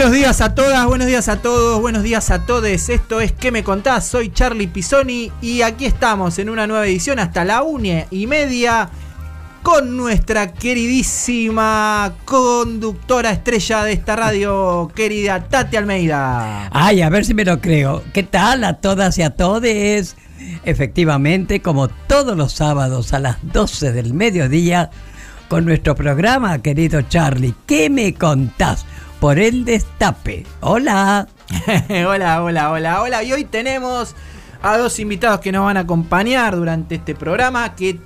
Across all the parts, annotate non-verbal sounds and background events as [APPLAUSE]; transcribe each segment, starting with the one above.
Buenos días a todas, buenos días a todos, buenos días a todos. Esto es ¿Qué me contás? Soy Charlie Pisoni y aquí estamos en una nueva edición hasta la una y media con nuestra queridísima conductora estrella de esta radio, querida Tati Almeida. Ay, a ver si me lo creo. ¿Qué tal a todas y a todes? Efectivamente, como todos los sábados a las 12 del mediodía, con nuestro programa, querido Charlie, ¿qué me contás? Por el destape. Hola. [LAUGHS] hola, hola, hola, hola. Y hoy tenemos a dos invitados que nos van a acompañar durante este programa, que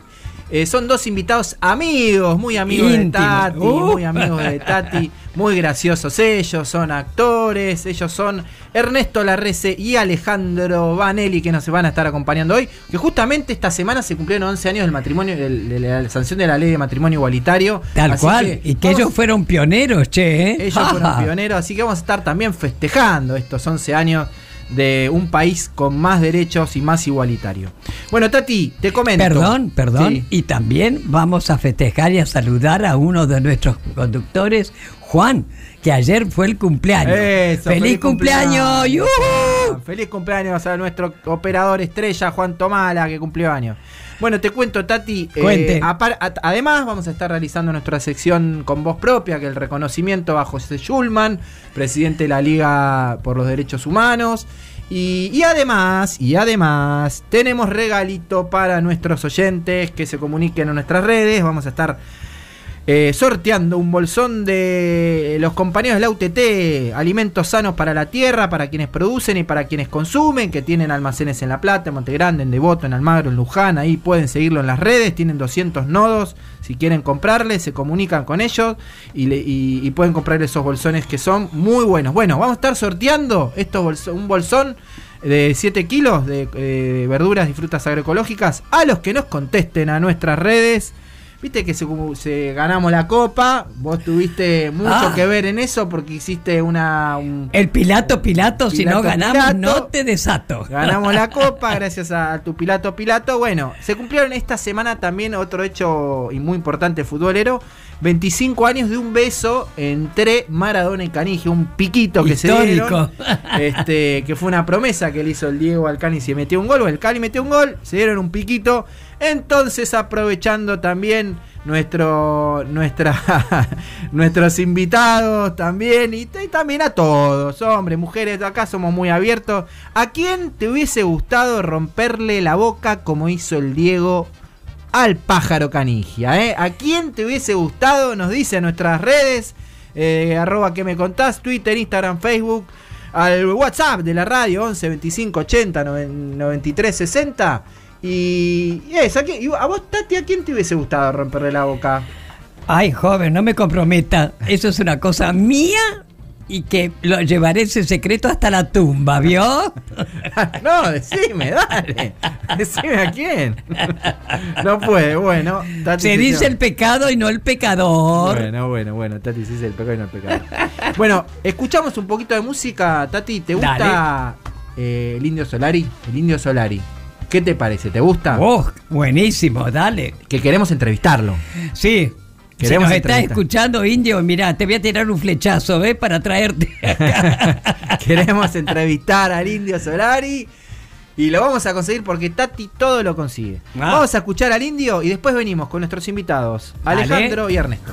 eh, son dos invitados amigos, muy amigos de Tati, Uh. muy amigos de Tati, muy graciosos ellos, son actores, ellos son Ernesto Larrece y Alejandro Vanelli que nos van a estar acompañando hoy, que justamente esta semana se cumplieron 11 años del matrimonio, de la sanción de la ley de matrimonio igualitario. Tal Así cual. y que vamos- ellos fueron pioneros, che. ¿eh? ellos fueron [LAUGHS] pioneros, así que vamos a estar también festejando estos 11 años de un país con más derechos y más igualitario. Bueno, Tati, te comento. Perdón, perdón. Sí. Y también vamos a festejar y a saludar a uno de nuestros conductores, Juan, que ayer fue el cumpleaños. Eso, ¡Feliz, cumpleaños! ¡Yujú! Feliz cumpleaños a nuestro operador estrella, Juan Tomala, que cumplió años. Bueno, te cuento, Tati. eh, además, vamos a estar realizando nuestra sección con voz propia, que es el reconocimiento a José Schulman, presidente de la Liga por los Derechos Humanos. Y, y además, y además, tenemos regalito para nuestros oyentes que se comuniquen en nuestras redes. Vamos a estar eh, sorteando un bolsón de los compañeros de la UTT, alimentos sanos para la tierra, para quienes producen y para quienes consumen, que tienen almacenes en La Plata, en Montegrande, en Devoto, en Almagro, en Luján, ahí pueden seguirlo en las redes, tienen 200 nodos, si quieren comprarle, se comunican con ellos y, pueden comprar esos bolsones que son muy buenos. Bueno, vamos a estar sorteando estos un bolsón de 7 kilos de eh, verduras y frutas agroecológicas a los que nos contesten a nuestras redes. Viste que se, se- ganamos la copa, vos tuviste mucho Ah. que ver en eso porque hiciste una... un- El Pilato, Pilato, si no ganamos, Pilato. no te desato. Ganamos la [LAUGHS] copa gracias a tu Pilato Pilato. Bueno, se cumplieron esta semana también otro hecho y muy importante futbolero. 25 años de un beso entre Maradona y Caniggia, un piquito que se Histórico. dieron. Este, que fue una promesa que le hizo el Diego al Cani si metió un gol, o el Cali metió un gol, se dieron un piquito. Entonces, aprovechando también nuestro, nuestra, [LAUGHS] nuestros invitados también, y, también a todos, hombres, mujeres, acá somos muy abiertos. ¿A quién te hubiese gustado romperle la boca como hizo el Diego al pájaro canigia? eh? ¿A quién te hubiese gustado? Nos dice en nuestras redes, eh, arroba que me contás, Twitter, Instagram, Facebook, al WhatsApp de la radio, 11 25 80 noven- 93 60. Y, y eso, ¿a, quién- y a vos, Tati, ¿a quién te hubiese gustado romperle la boca? Ay, joven, no me comprometa. Eso es una cosa mía y que lo llevaré ese secreto hasta la tumba, ¿vio? [LAUGHS] no, decime, dale. Decime a quién. No puede, bueno. Tati Se dice el pecado y no el pecador. Bueno, bueno, bueno, Tati, sí es el pecado y no el pecado. bueno, escuchamos un poquito de música. Tati, ¿te gusta eh, el Indio Solari? El Indio Solari. ¿Qué te parece? ¿Te gusta? Oh, buenísimo, dale. Que queremos entrevistarlo. Sí. Si Queremos nos estás escuchando, Indio, mira, te voy a tirar un flechazo, ¿ves? Para traerte [LAUGHS] queremos entrevistar al Indio Solari. Y lo vamos a conseguir porque Tati todo lo consigue. Ah. Vamos a escuchar al Indio y después venimos con nuestros invitados, Dale. Alejandro y Ernesto.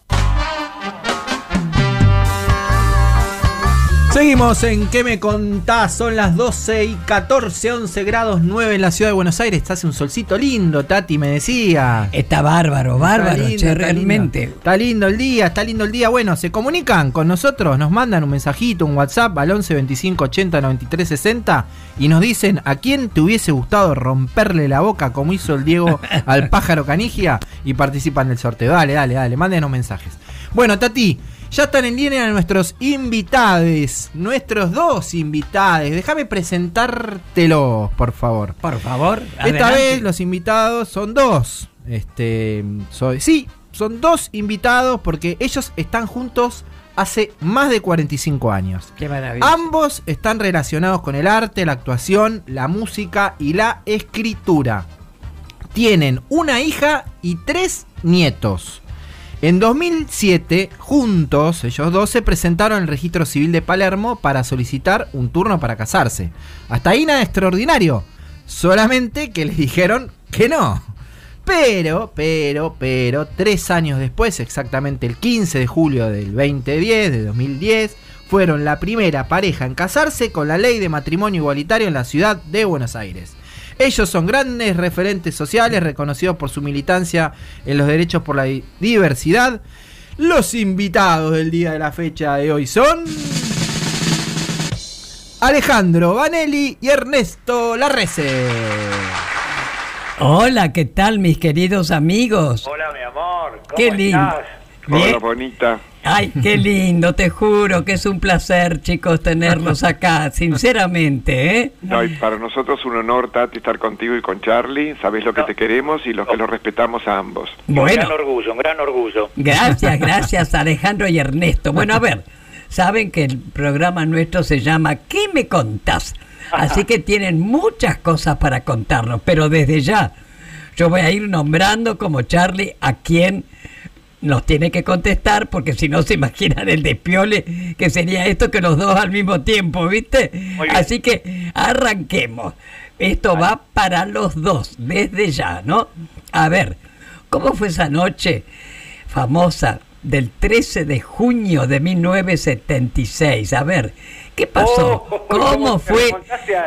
Seguimos en ¿Qué me contás? Son las 12 y 14, 11 grados 9 en la ciudad de Buenos Aires. Está hace un solcito lindo, Tati me decía. Está bárbaro, bárbaro, Está lindo, che, está realmente. lindo. Está lindo el día, está lindo el día. Bueno, se comunican con nosotros, nos mandan un mensajito, un WhatsApp al 11 25 80 93 60 y nos dicen a quién te hubiese gustado romperle la boca como hizo el Diego [LAUGHS] al pájaro canigia y participan del sorteo. Dale, dale, dale, mándenos mensajes. Bueno, Tati, ya están en línea nuestros invitados, nuestros dos invitados. Déjame presentártelos, por favor. Por favor, Esta adelante. vez los invitados son dos. Este, soy, sí, son dos invitados porque ellos están juntos hace más de 45 años. Qué maravilla. Ambos están relacionados con el arte, la actuación, la música y la escritura. Tienen una hija y tres nietos. En 2007, juntos, ellos dos se presentaron en el registro civil de Palermo para solicitar un turno para casarse. Hasta ahí nada extraordinario. Solamente que les dijeron que no. Pero, pero, pero, tres años después, exactamente el 15 de julio del 2010, de 2010, fueron la primera pareja en casarse con la ley de matrimonio igualitario en la ciudad de Buenos Aires. Ellos son grandes referentes sociales reconocidos por su militancia en los derechos por la di- diversidad. Los invitados del día de la fecha de hoy son Alejandro Vanelli y Ernesto Larrece. Hola, ¿qué tal, mis queridos amigos? Hola, mi amor. ¿Cómo Qué lindo. estás? Hola, bonita. Ay, qué lindo, te juro que es un placer, chicos, tenerlos [LAUGHS] acá, sinceramente, ¿eh? No, y para nosotros un honor, Tati, estar contigo y con Charlie. Sabes lo que te queremos y lo que los respetamos a ambos. Un Bueno, gran orgullo, un gran orgullo. gracias, [LAUGHS] gracias Alejandro y Ernesto. Bueno, a ver, saben que el programa nuestro se llama ¿Qué me contás? Así que tienen muchas cosas para contarnos, pero desde ya yo voy a ir nombrando como Charlie a quien nos tiene que contestar, porque si no se imaginan el despiole que sería esto que los dos al mismo tiempo, ¿viste? Así que arranquemos. Esto va para los dos, desde ya, ¿no? A ver, ¿cómo fue esa noche famosa del 13 de junio de 1976? A ver, ¿qué pasó? Oh, [LAUGHS] ¿Cómo ¿cómo te fue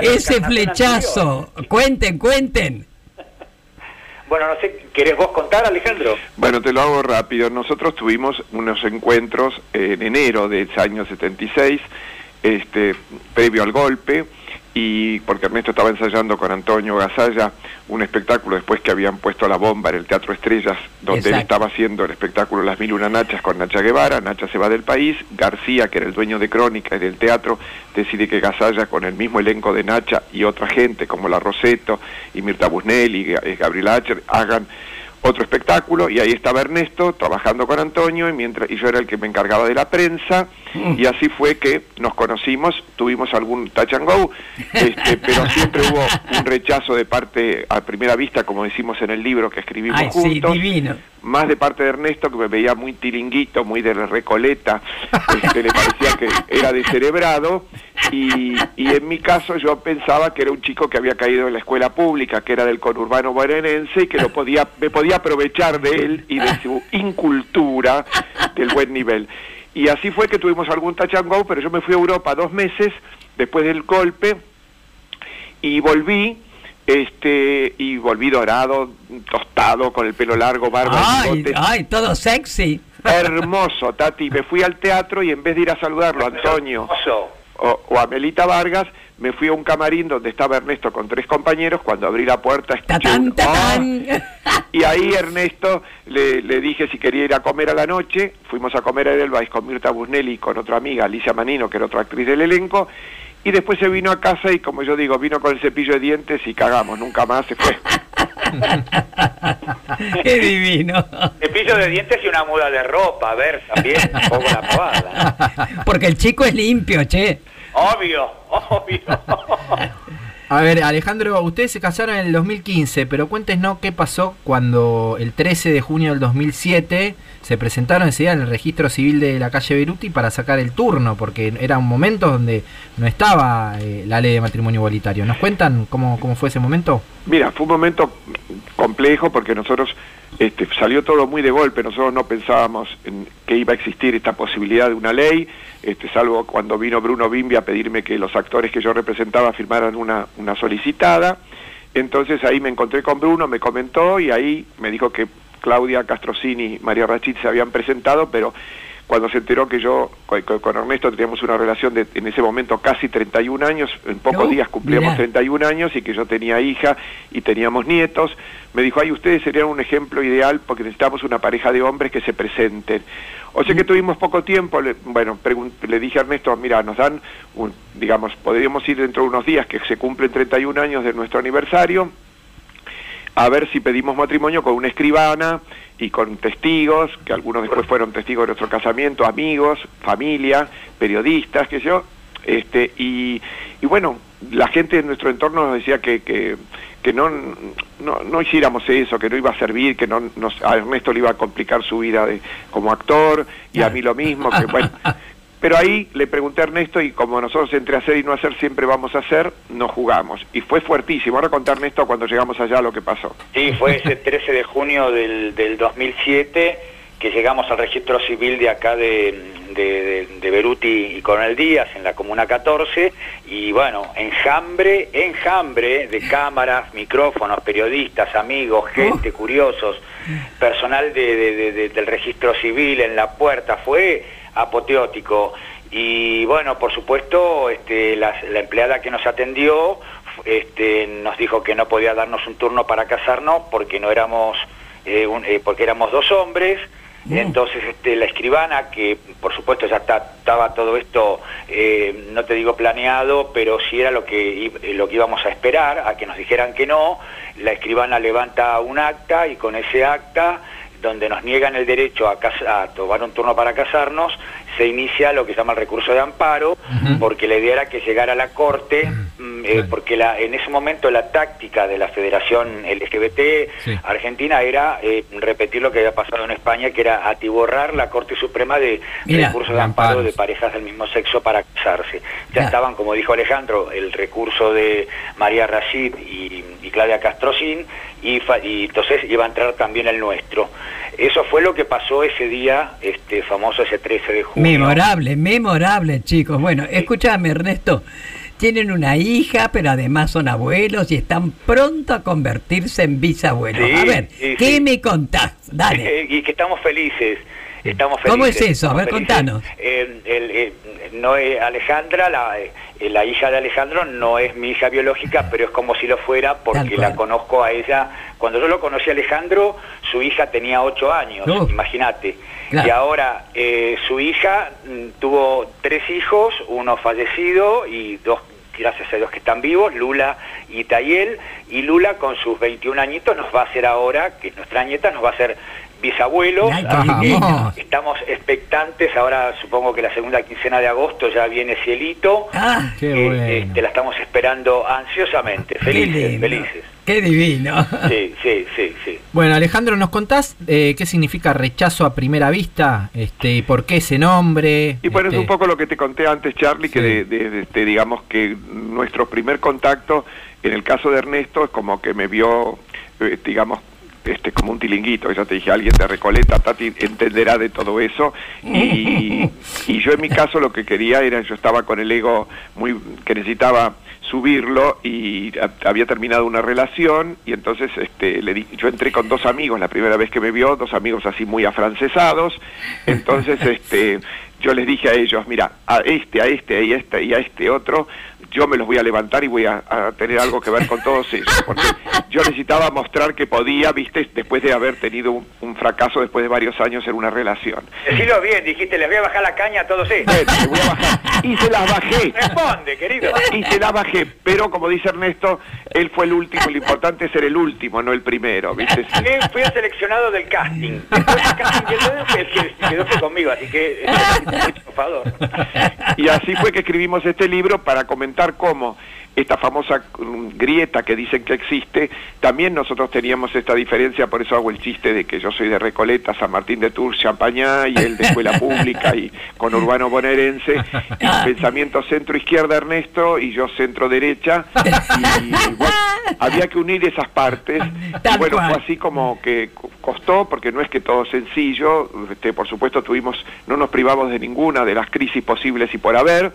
ese flechazo? Cuenten, cuenten. Bueno, no sé, ¿querés vos contar, Alejandro? Bueno, te lo hago rápido. Nosotros tuvimos unos encuentros en enero de ese año 76, este, previo al golpe, y porque Ernesto estaba ensayando con Antonio Gasalla un espectáculo después que habían puesto la bomba en el Teatro Estrellas, donde él estaba haciendo el espectáculo Las Mil Una Nachas con Nacha Guevara. Nacha se va del país. García, que era el dueño de Crónica y del teatro, decide que Gasalla, con el mismo elenco de Nacha y otra gente como La Roseto y Mirta Busnelli y y Gabriel Acher, hagan otro espectáculo y ahí estaba Ernesto trabajando con Antonio y mientras y yo era el que me encargaba de la prensa y así fue que nos conocimos tuvimos algún touch and go este, [LAUGHS] pero siempre hubo un rechazo de parte a primera vista como decimos en el libro que escribimos Ay, sí, juntos divino. más de parte de Ernesto que me veía muy tiringuito muy de recoleta este, le parecía que era descerebrado y, y en mi caso yo pensaba que era un chico que había caído en la escuela pública que era del conurbano bonaerense y que lo podía me podía aprovechar de él y de su [LAUGHS] incultura del buen nivel y así fue que tuvimos algún touch and go pero yo me fui a Europa dos meses después del golpe y volví este y volví dorado tostado con el pelo largo barba y Ay, bigotes. ay, todo sexy. hermoso Tati me fui al teatro y en vez de ir a saludarlo a Antonio o, o a Melita Vargas me fui a un camarín donde estaba Ernesto con tres compañeros cuando abrí la puerta escuché Tatán. ¡Ah! y ahí Ernesto le, le dije si quería ir a comer a la noche fuimos a comer a Edelweiss con Mirta Busnelli y con otra amiga Alicia Manino que era otra actriz del elenco y después se vino a casa y como yo digo vino con el cepillo de dientes y cagamos nunca más se fue Qué divino. Cepillo de dientes y una muda de ropa, a ver, también, un poco la pavada. Porque el chico es limpio, che. Obvio, obvio. A ver, Alejandro, ustedes se casaron en el 2015, pero cuéntenos qué pasó cuando el 13 de junio del 2007 se presentaron ese día en el registro civil de la calle Beruti para sacar el turno, porque era un momento donde no estaba eh, la ley de matrimonio igualitario. ¿Nos cuentan cómo, cómo fue ese momento? Mira, fue un momento complejo porque nosotros este, salió todo muy de golpe, nosotros no pensábamos en que iba a existir esta posibilidad de una ley, este, salvo cuando vino Bruno Bimbi a pedirme que los actores que yo representaba firmaran una, una solicitada. Entonces ahí me encontré con Bruno, me comentó y ahí me dijo que Claudia Castrocini y María Rachid se habían presentado, pero cuando se enteró que yo con, Ernesto teníamos una relación de en ese momento casi 31 años, en pocos días cumplíamos 31 años y que yo tenía hija y teníamos nietos, me dijo, ay, ustedes serían un ejemplo ideal porque necesitamos una pareja de hombres que se presenten. O sea que mm. tuvimos poco tiempo, bueno, le dije a Ernesto, mira, nos dan, un, digamos, podríamos ir dentro de unos días que se cumplen 31 años de nuestro aniversario, a ver si pedimos matrimonio con una escribana y con testigos, que algunos después fueron testigos de nuestro casamiento, amigos, familia, periodistas, que yo, este, y, y bueno, la gente de nuestro entorno nos decía que, que, que no, no, no, hiciéramos eso, que no iba a servir, que no, nos, a Ernesto le iba a complicar su vida de, como actor, y a mí lo mismo, que bueno, [LAUGHS] Pero ahí le pregunté a Ernesto y como nosotros entre hacer y no hacer siempre vamos a hacer, nos jugamos. Y fue fuertísimo. Ahora contar Ernesto cuando llegamos allá lo que pasó. Sí, fue ese [LAUGHS] 13 de junio del, del 2007 que llegamos al registro civil de acá de, de, de, Beruti y Coronel Díaz en la Comuna 14 y bueno, enjambre, enjambre de cámaras, micrófonos, periodistas, amigos, gente, curiosos, personal de, del registro civil en la puerta, fue apoteótico. Y bueno, por supuesto, este, la, empleada que nos atendió este, nos dijo que no podía darnos un turno para casarnos porque no éramos, eh, eh, porque éramos dos hombres. Mm. Entonces este, la escribana, que por supuesto ya estaba todo esto, eh, no te digo planeado, pero sí era lo que, lo que íbamos a esperar, a que nos dijeran que no, la escribana levanta un acta y con ese acta donde nos niegan el derecho a, tomar un turno para casarnos, se inicia lo que se llama el recurso de amparo, porque la idea era que llegara a la Corte, mm, eh, porque la, en ese momento la táctica de la Federación LGBT Argentina era eh, repetir lo que había pasado en España, que era atiborrar la Corte Suprema de recurso de amparo de parejas del mismo sexo para casarse. Ya estaban, como dijo Alejandro, el recurso de María Rashid y, Claudia Castrocín, y, y entonces iba a entrar también el nuestro. Eso fue lo que pasó ese día, este famoso ese 13 de junio Memorable, memorable, chicos. Bueno, escúchame, Ernesto. Tienen una hija, pero además son abuelos y están pronto a convertirse en bisabuelos. a ver, ¿qué me contás? Dale. [LAUGHS] y que estamos felices. Estamos felices, ¿Cómo es eso? A ver, contanos. Eh, no es Alejandra, la, eh, la, hija de Alejandro, no es mi hija biológica, pero es como si lo fuera porque la conozco a ella. Cuando yo lo conocí a Alejandro, su hija tenía ocho años, imagínate. Y ahora eh, su hija mm, tuvo tres hijos, uno fallecido y dos gracias a Dios que están vivos, Lula y Tayel, y Lula con sus 21 añitos nos va a hacer ahora, que nuestra nieta nos va a hacer bisabuelos, estamos expectantes, ahora supongo que la segunda quincena de agosto ya viene Cielito, ah, eh, este, la estamos esperando ansiosamente, felices, felices. Qué divino. Sí, sí, sí, sí. Bueno, Alejandro, ¿nos contás eh, qué significa rechazo a primera vista? Este, y ¿Por qué ese nombre? Y bueno, es un este, poco lo que te conté antes, Charlie, que de, este, digamos que nuestro primer contacto, en el caso de Ernesto, es como que me vio, eh, digamos, este, como un tilinguito, ya te dije, alguien de Recoleta, Tati entenderá de todo eso, y, [LAUGHS] y yo en mi caso lo que quería era, yo estaba con el ego muy, que necesitaba subirlo y había terminado una relación y entonces este le di, yo entré con dos amigos la primera vez que me vio dos amigos así muy afrancesados. Entonces este yo les dije a ellos mira a este a este a este y a este otro yo me los voy a levantar y voy a, tener algo que ver con todos ellos, porque yo necesitaba mostrar que podía, viste, después de haber tenido un, fracaso después de varios años en una relación. Decilo bien, dijiste, les voy a bajar la caña a todos ellos. voy a bajar. Y se las bajé. Responde, querido. Y se las bajé, pero como dice Ernesto, él fue el último, lo importante es ser el último, no el primero, viste. [LAUGHS] Fui el seleccionado del casting. Después del casting el que quedó fue conmigo, así que. Y así fue que escribimos este libro para comentar cómo esta famosa grieta que dicen que existe, también nosotros teníamos esta diferencia, por eso hago el chiste de que yo soy de Recoleta, San Martín de Tours, Champañá, y él de escuela pública y con urbano bonaerense, y pensamiento centro-izquierda Ernesto y yo centro-derecha, y bueno, había que unir esas partes, y bueno, fue así como que costó, porque no es que todo sencillo, este, por supuesto tuvimos, no nos privamos de ninguna de las crisis posibles y por haber,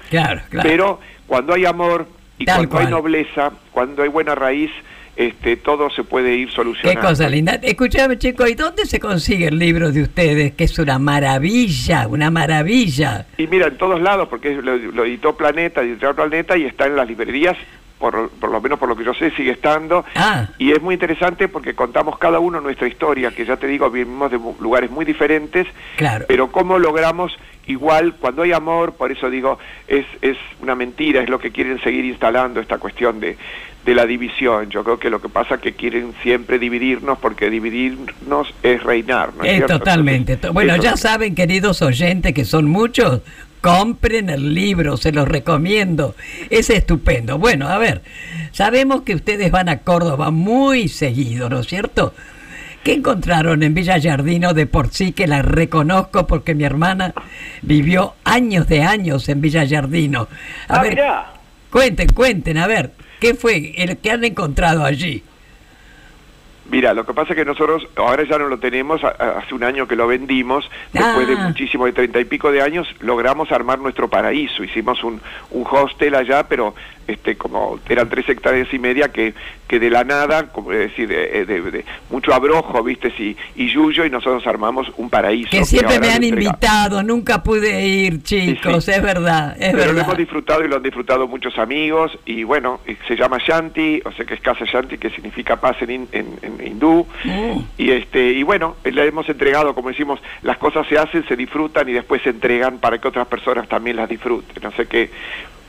pero cuando hay amor y cuando hay nobleza, cuando hay buena raíz, este, todo se puede ir solucionando. Qué cosa linda. Escuchame, chico, ¿y dónde se consigue el libro de ustedes? Que es una maravilla, una maravilla. Y mira, en todos lados, porque lo, editó Planeta, editó Planeta y está en las librerías por, por, lo menos por lo que yo sé, sigue estando. Ah. Y es muy interesante porque contamos cada uno nuestra historia, que ya te digo, vivimos de lugares muy diferentes, claro. pero cómo logramos igual, cuando hay amor, por eso digo, es, es una mentira, es lo que quieren seguir instalando esta cuestión de, de la división. Yo creo que lo que pasa es que quieren siempre dividirnos porque dividirnos es reinar. ¿no es, totalmente. bueno, ya saben, queridos oyentes, que son muchos, compren el libro, se los recomiendo. Es estupendo. Bueno, a ver, sabemos que ustedes van a Córdoba muy seguido, ¿no es cierto? ¿Qué encontraron en Villa Jardino de por sí que la reconozco porque mi hermana vivió años de años en Villa Jardino? A ah, ver, cuenten, cuenten, a ver, ¿qué fue el que han encontrado allí? Mira, lo que pasa es que nosotros ahora ya no lo tenemos, hace un año que lo vendimos, después de ah. muchísimo, de treinta y pico de años, logramos armar nuestro paraíso. Hicimos un, un hostel allá, pero este, como eran tres hectáreas y media que, que de la nada, como decir, de, mucho abrojo, viste, y, y yuyo, y nosotros armamos un paraíso. Que siempre me han invitado, nunca pude ir, chicos, es verdad, es Pero lo hemos disfrutado y lo han disfrutado muchos amigos, y bueno, se llama Shanti, o sea que es casa Shanti, que significa paz en, en, hindú, mm. y este y bueno, le hemos entregado, como decimos, las cosas se hacen, se disfrutan y después se entregan para que otras personas también las disfruten, no sé qué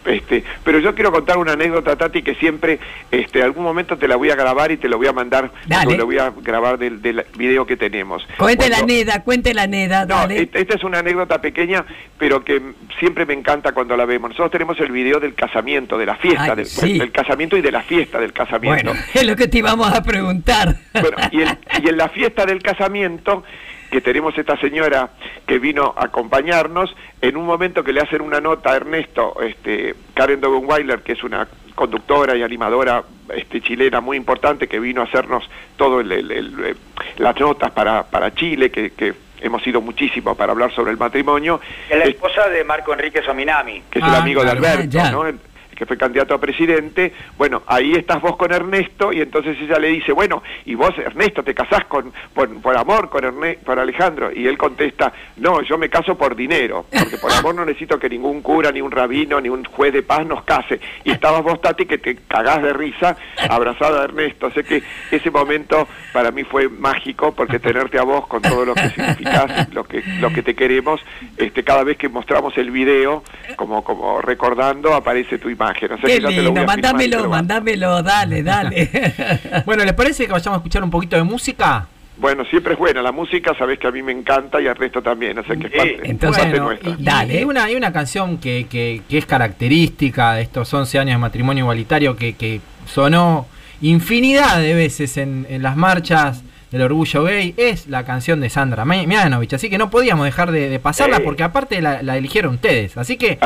este, pero yo quiero contar una anécdota, Tati, que siempre, este, algún momento te la voy a grabar y te lo voy a mandar, te lo voy a grabar del, del, video que tenemos. Cuente la neda, cuente la neda, no, Esta es una anécdota pequeña, pero que siempre me encanta cuando la vemos. Nosotros tenemos el video del casamiento, de la fiesta, del, casamiento y de la fiesta del casamiento. Bueno, [LAUGHS] es lo que te íbamos a preguntar. Bueno, y, [LAUGHS] y en la fiesta del casamiento que tenemos esta señora que vino a acompañarnos, en un momento que le hacen una nota a Ernesto, este, Karen Dogenweiler, que es una conductora y animadora este, chilena muy importante, que vino a hacernos todas eh, las notas para, para Chile, que, que hemos ido muchísimo para hablar sobre el matrimonio. Es la esposa de Marco Enrique Sominami. Que es el ah, amigo de Alberto, ¿no? Que fue candidato a presidente, bueno, ahí estás vos con Ernesto y entonces ella le dice, bueno, y vos Ernesto te casás con, por, amor con, por Alejandro y él contesta, no, yo me caso por dinero, porque por amor no necesito que ningún cura, ni un rabino, ni un juez de paz nos case. Y estabas vos, Tati, que te cagás de risa abrazada a Ernesto. Sé que ese momento para mí fue mágico porque tenerte a vos con todo lo que significás, lo que, lo que te queremos, este, cada vez que mostramos el video, como, como recordando, aparece tu imagen. Qué lindo, mándamelo, mándamelo, dale, dale. [LAUGHS] bueno, ¿les parece que vayamos a escuchar un poquito de música? Bueno, siempre es buena. La música, sabes que a mí me encanta y al resto también. O sea, que es parte, Entonces, nuestra. dale. Hay una, hay una canción que, que, que, es característica de estos 11 años de matrimonio igualitario que, que sonó infinidad de veces en, en las marchas del orgullo gay es la canción de Sandra Mianovich, así que no podíamos dejar de, pasarla porque aparte la, eligieron ustedes, así que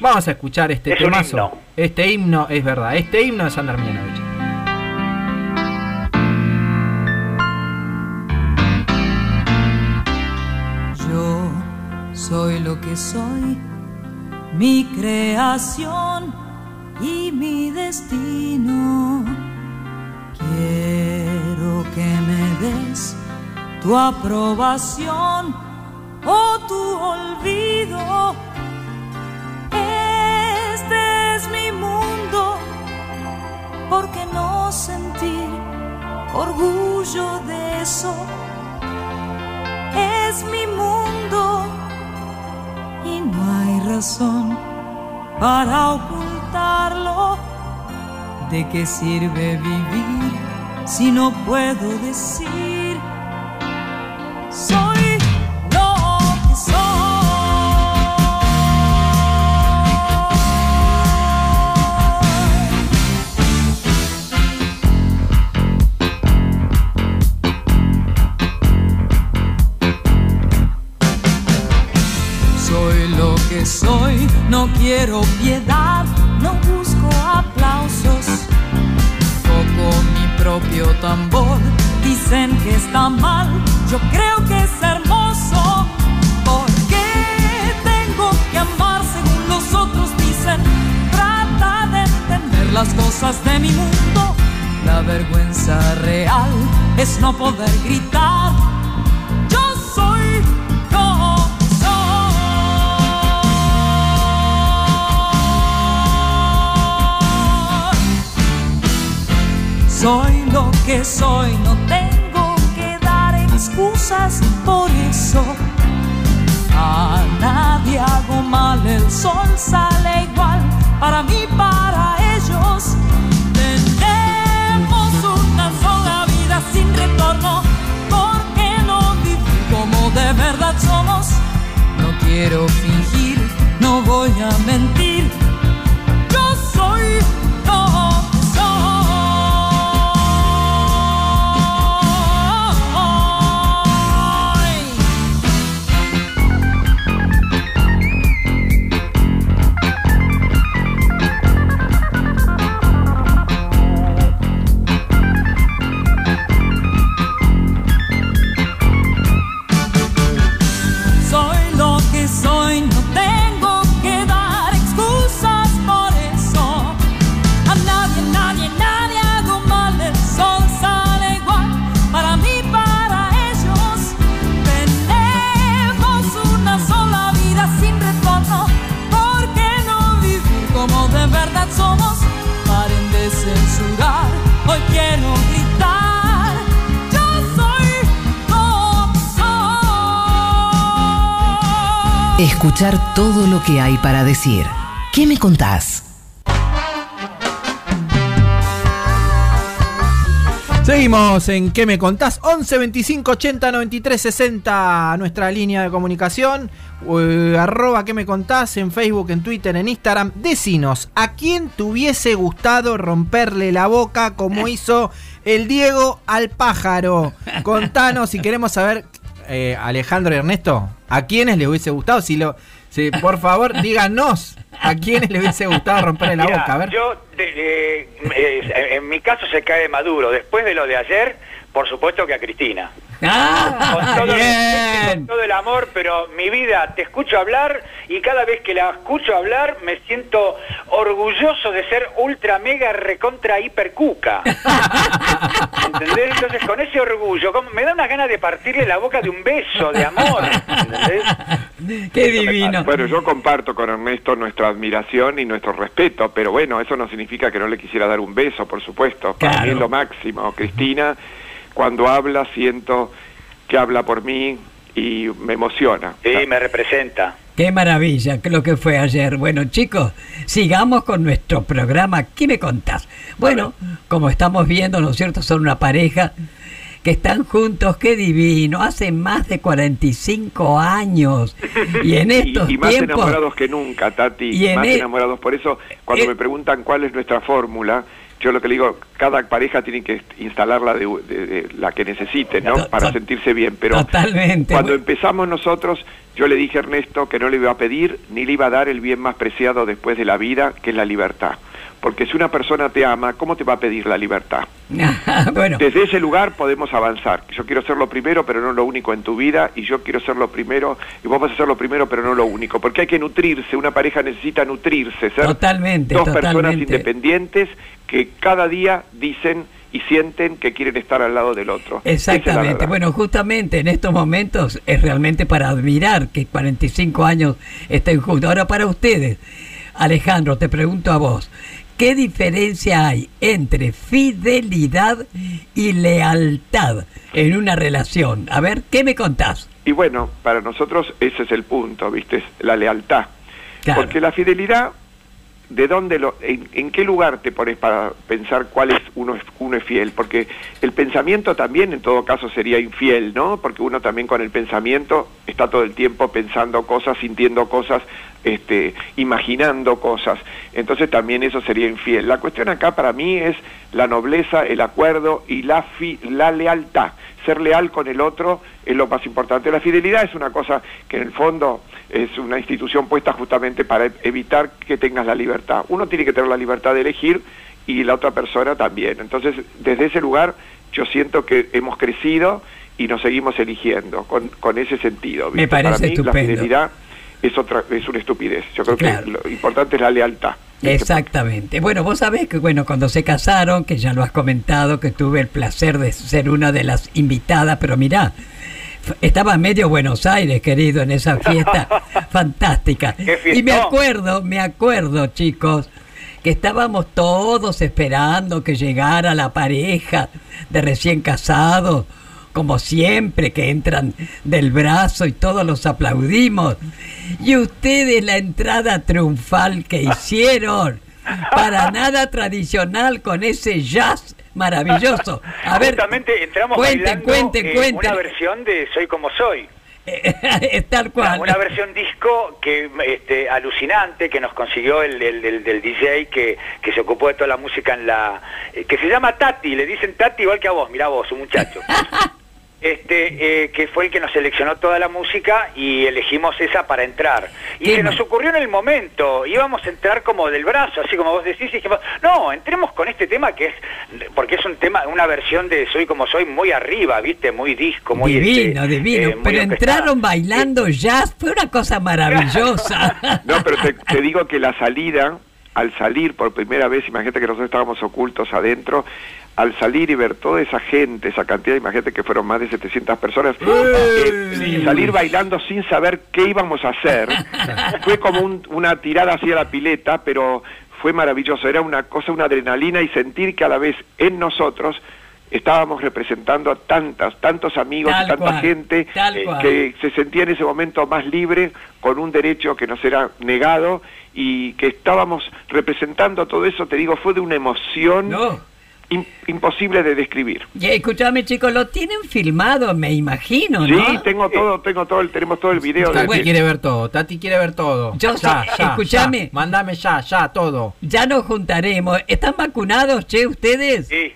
vamos a escuchar este temazo, este himno, es verdad, este himno de Sandra Mianovich. Yo soy lo que soy, mi creación y mi destino. Quiero que me des tu aprobación o tu olvido. Este es mi mundo, porque no sentir orgullo de eso? Es mi mundo y no hay razón para ocultarlo. ¿De qué sirve vivir si no puedo decir? Soy lo que soy. Soy lo que soy, no quiero piedad, no busco aplausos. Toco mi propio tambor, dicen que está mal, yo creo que es hermoso. Porque tengo que amar según los otros dicen? Trata de entender las cosas de mi mundo. La vergüenza real es no poder gritar. Soy. Lo que soy, no tengo que dar excusas por eso. A nadie hago mal, el sol sale igual para mí, para ellos. Tenemos una sola vida sin retorno, ¿por qué no vivir como de verdad somos? No quiero fingir, no voy a mentir. Escuchar todo lo que hay para decir. ¿Qué me contás? Seguimos en ¿Qué me contás? 11 25 80 93 60, nuestra línea de comunicación. eh, arroba ¿Qué me contás? En Facebook, en Twitter, en Instagram. Decinos, ¿a quién te hubiese gustado romperle la boca como [LAUGHS] hizo el Diego al pájaro? Contanos si queremos saber, eh, Alejandro y Ernesto, ¿a quiénes les hubiese gustado? Si lo, si, por favor, [LAUGHS] díganos a quiénes les hubiese gustado romperle la boca. A ver. Yo, de- de- eh, en mi caso se cae Maduro. Después de lo de ayer, por supuesto que a Cristina. Con ¡Ah! todo, el respeto, Bien. con todo el amor, pero mi vida, te escucho hablar y cada vez que la escucho hablar me siento orgulloso de ser ultra mega recontra hiper cuca. [LAUGHS] ¿Entendés? Entonces con ese orgullo, como- me da una gana de partirle la boca de un beso de amor. ¿Entendés? [LAUGHS] ¡Qué divino! Bueno, yo comparto con Ernesto nuestra admiración y nuestro respeto, pero bueno, eso no significa que no le quisiera dar un beso, por supuesto. Para Claro. mí es lo máximo. Cristina, cuando habla, siento que habla por mí y me emociona. Sí, me representa. ¡Qué maravilla lo que fue ayer! Bueno, chicos, sigamos con nuestro programa. ¿Qué me contás? Bueno, como estamos viendo, ¿no es cierto? Son una pareja que están juntos, qué divino, hace más de 45 años. [LAUGHS] Y en estos y más tiempos... enamorados que nunca, Tati. Y en más e- enamorados. Por eso, cuando Eh- me preguntan cuál es nuestra fórmula, yo lo que le digo, cada pareja tiene que instalarla de, de- de la que necesite, ¿no? Para sentirse bien. Pero Totalmente. cuando empezamos nosotros, yo le dije a Ernesto que no le iba a pedir ni le iba a dar el bien más preciado después de la vida, que es la libertad. Porque si una persona te ama, ¿cómo te va a pedir la libertad? [LAUGHS] bueno, Desde ese lugar podemos avanzar. Yo quiero ser lo primero, pero no lo único en tu vida, y yo quiero ser lo primero, y vos vas a ser lo primero, pero no lo único. Porque hay que nutrirse, una pareja necesita nutrirse, ser Totalmente, dos personas independientes que cada día dicen y sienten que quieren estar al lado del otro. Es Exactamente. Bueno, justamente en estos momentos es realmente para admirar que 45 años estén juntos. Ahora para ustedes, Alejandro, te pregunto a vos, ¿qué diferencia hay entre fidelidad y lealtad en una relación? A ver, ¿qué me contás? Y bueno, para nosotros ese es el punto, ¿viste? Es la lealtad. Claro. Porque la fidelidad, ¿de dónde lo, en, en qué lugar te pones para pensar cuál es uno, uno es fiel? Porque el pensamiento también en todo caso sería infiel, ¿no? Porque uno también con el pensamiento está todo el tiempo pensando cosas, sintiendo cosas, este, imaginando cosas. Entonces también eso sería infiel. La cuestión acá para mí es la nobleza, el acuerdo y la, fi- la lealtad. ser leal con el otro es lo más importante. La fidelidad es una cosa que en el fondo es una institución puesta justamente para evitar que tengas la libertad. Uno tiene que tener la libertad de elegir y la otra persona también. Entonces, desde ese lugar yo siento que hemos crecido y nos seguimos eligiendo con, con ese sentido. Me parece Para mí, estupendo. la fidelidad es otra es una estupidez. Yo creo Claro. que lo importante es la lealtad. Exactamente. Bueno, vos sabés que bueno, cuando se casaron, que ya lo has comentado, que tuve el placer de ser una de las invitadas, pero mirá, estaba medio Buenos Aires, querido, en esa fiesta [LAUGHS] fantástica. ¡Qué Y me acuerdo, me acuerdo, chicos, que estábamos todos esperando que llegara la pareja de recién casados, como siempre, que entran del brazo y todos los aplaudimos. Y ustedes la entrada triunfal que hicieron, para nada tradicional con ese jazz maravilloso. A ver, Justamente entramos cuenten, bailando eh, cuenten. una versión de Soy como soy. es [LAUGHS] tal cual. Una versión disco que este, alucinante que nos consiguió el, el- el- del DJ que, que se ocupó de toda la música en la eh, que se llama Tati, le dicen Tati igual que a vos, mirá vos, un muchacho. [LAUGHS] Este, eh, que fue el que nos seleccionó toda la música y elegimos esa para entrar. Y Qué se nos ocurrió en el momento, íbamos a entrar como del brazo, así como vos decís, y dijimos, no, entremos con este tema que es, porque es un tema, una versión de Soy como soy muy arriba, viste, muy disco, muy divino, este, divino. eh, muy Pero entraron bailando jazz, fue una cosa maravillosa. [LAUGHS] No, pero te, te digo que la salida, al salir por primera vez, imagínate que nosotros estábamos ocultos adentro, al salir y ver toda esa gente, esa cantidad, imagínate que fueron más de 700 personas, eh, salir bailando sin saber qué íbamos a hacer, [LAUGHS] fue como un- una tirada hacia la pileta, pero fue maravilloso, era una cosa, una adrenalina y sentir que a la vez en nosotros estábamos representando a tantas, tantos amigos Tal y tanta cual, gente eh, que se sentía en ese momento más libre, con un derecho que nos era negado y que estábamos representando todo eso, te digo, fue de una emoción No. Im- imposible de describir. Y escúchame, chicos, lo tienen filmado, me imagino, Sí, ¿no? tengo todo, tengo todo, el, tenemos todo el video. de- Tati quiere ver todo, Tati quiere ver todo. Yo ya, ya, escuchame. ya. Mándame ya, ya, todo. Ya nos juntaremos. ¿Están vacunados, che, ustedes? Sí.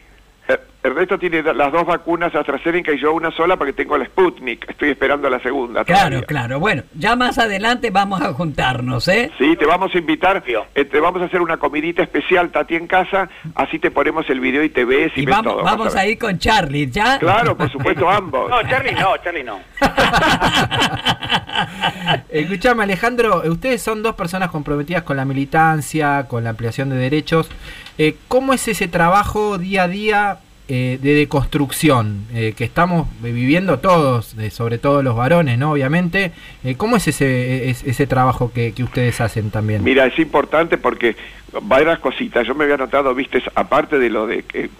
Eh, Ernesto tiene las dos vacunas AstraZeneca y yo una sola porque tengo la Sputnik. Estoy esperando la segunda. Claro, todavía. claro. Bueno, ya más adelante vamos a juntarnos, ¿eh? Sí, te vamos a invitar, eh, te vamos a hacer una comidita especial, Tati, en casa, así te ponemos el video y te ves y, Y ves vamos, todo. vamos a ir con Charlie, ¿ya? Claro, por supuesto, ambos. No, Charlie no, Charlie no. [LAUGHS] Escuchame, Alejandro, ustedes son dos personas comprometidas con la militancia, con la ampliación de derechos. Eh, ¿Cómo es ese trabajo día a día eh, de deconstrucción eh, que estamos viviendo todos, eh, sobre todo los varones, ¿no? Obviamente. Eh, ¿Cómo es ese, es- ese trabajo que, que ustedes hacen también? Mira, es importante porque varias cositas. Yo me había notado, viste, aparte de lo de que,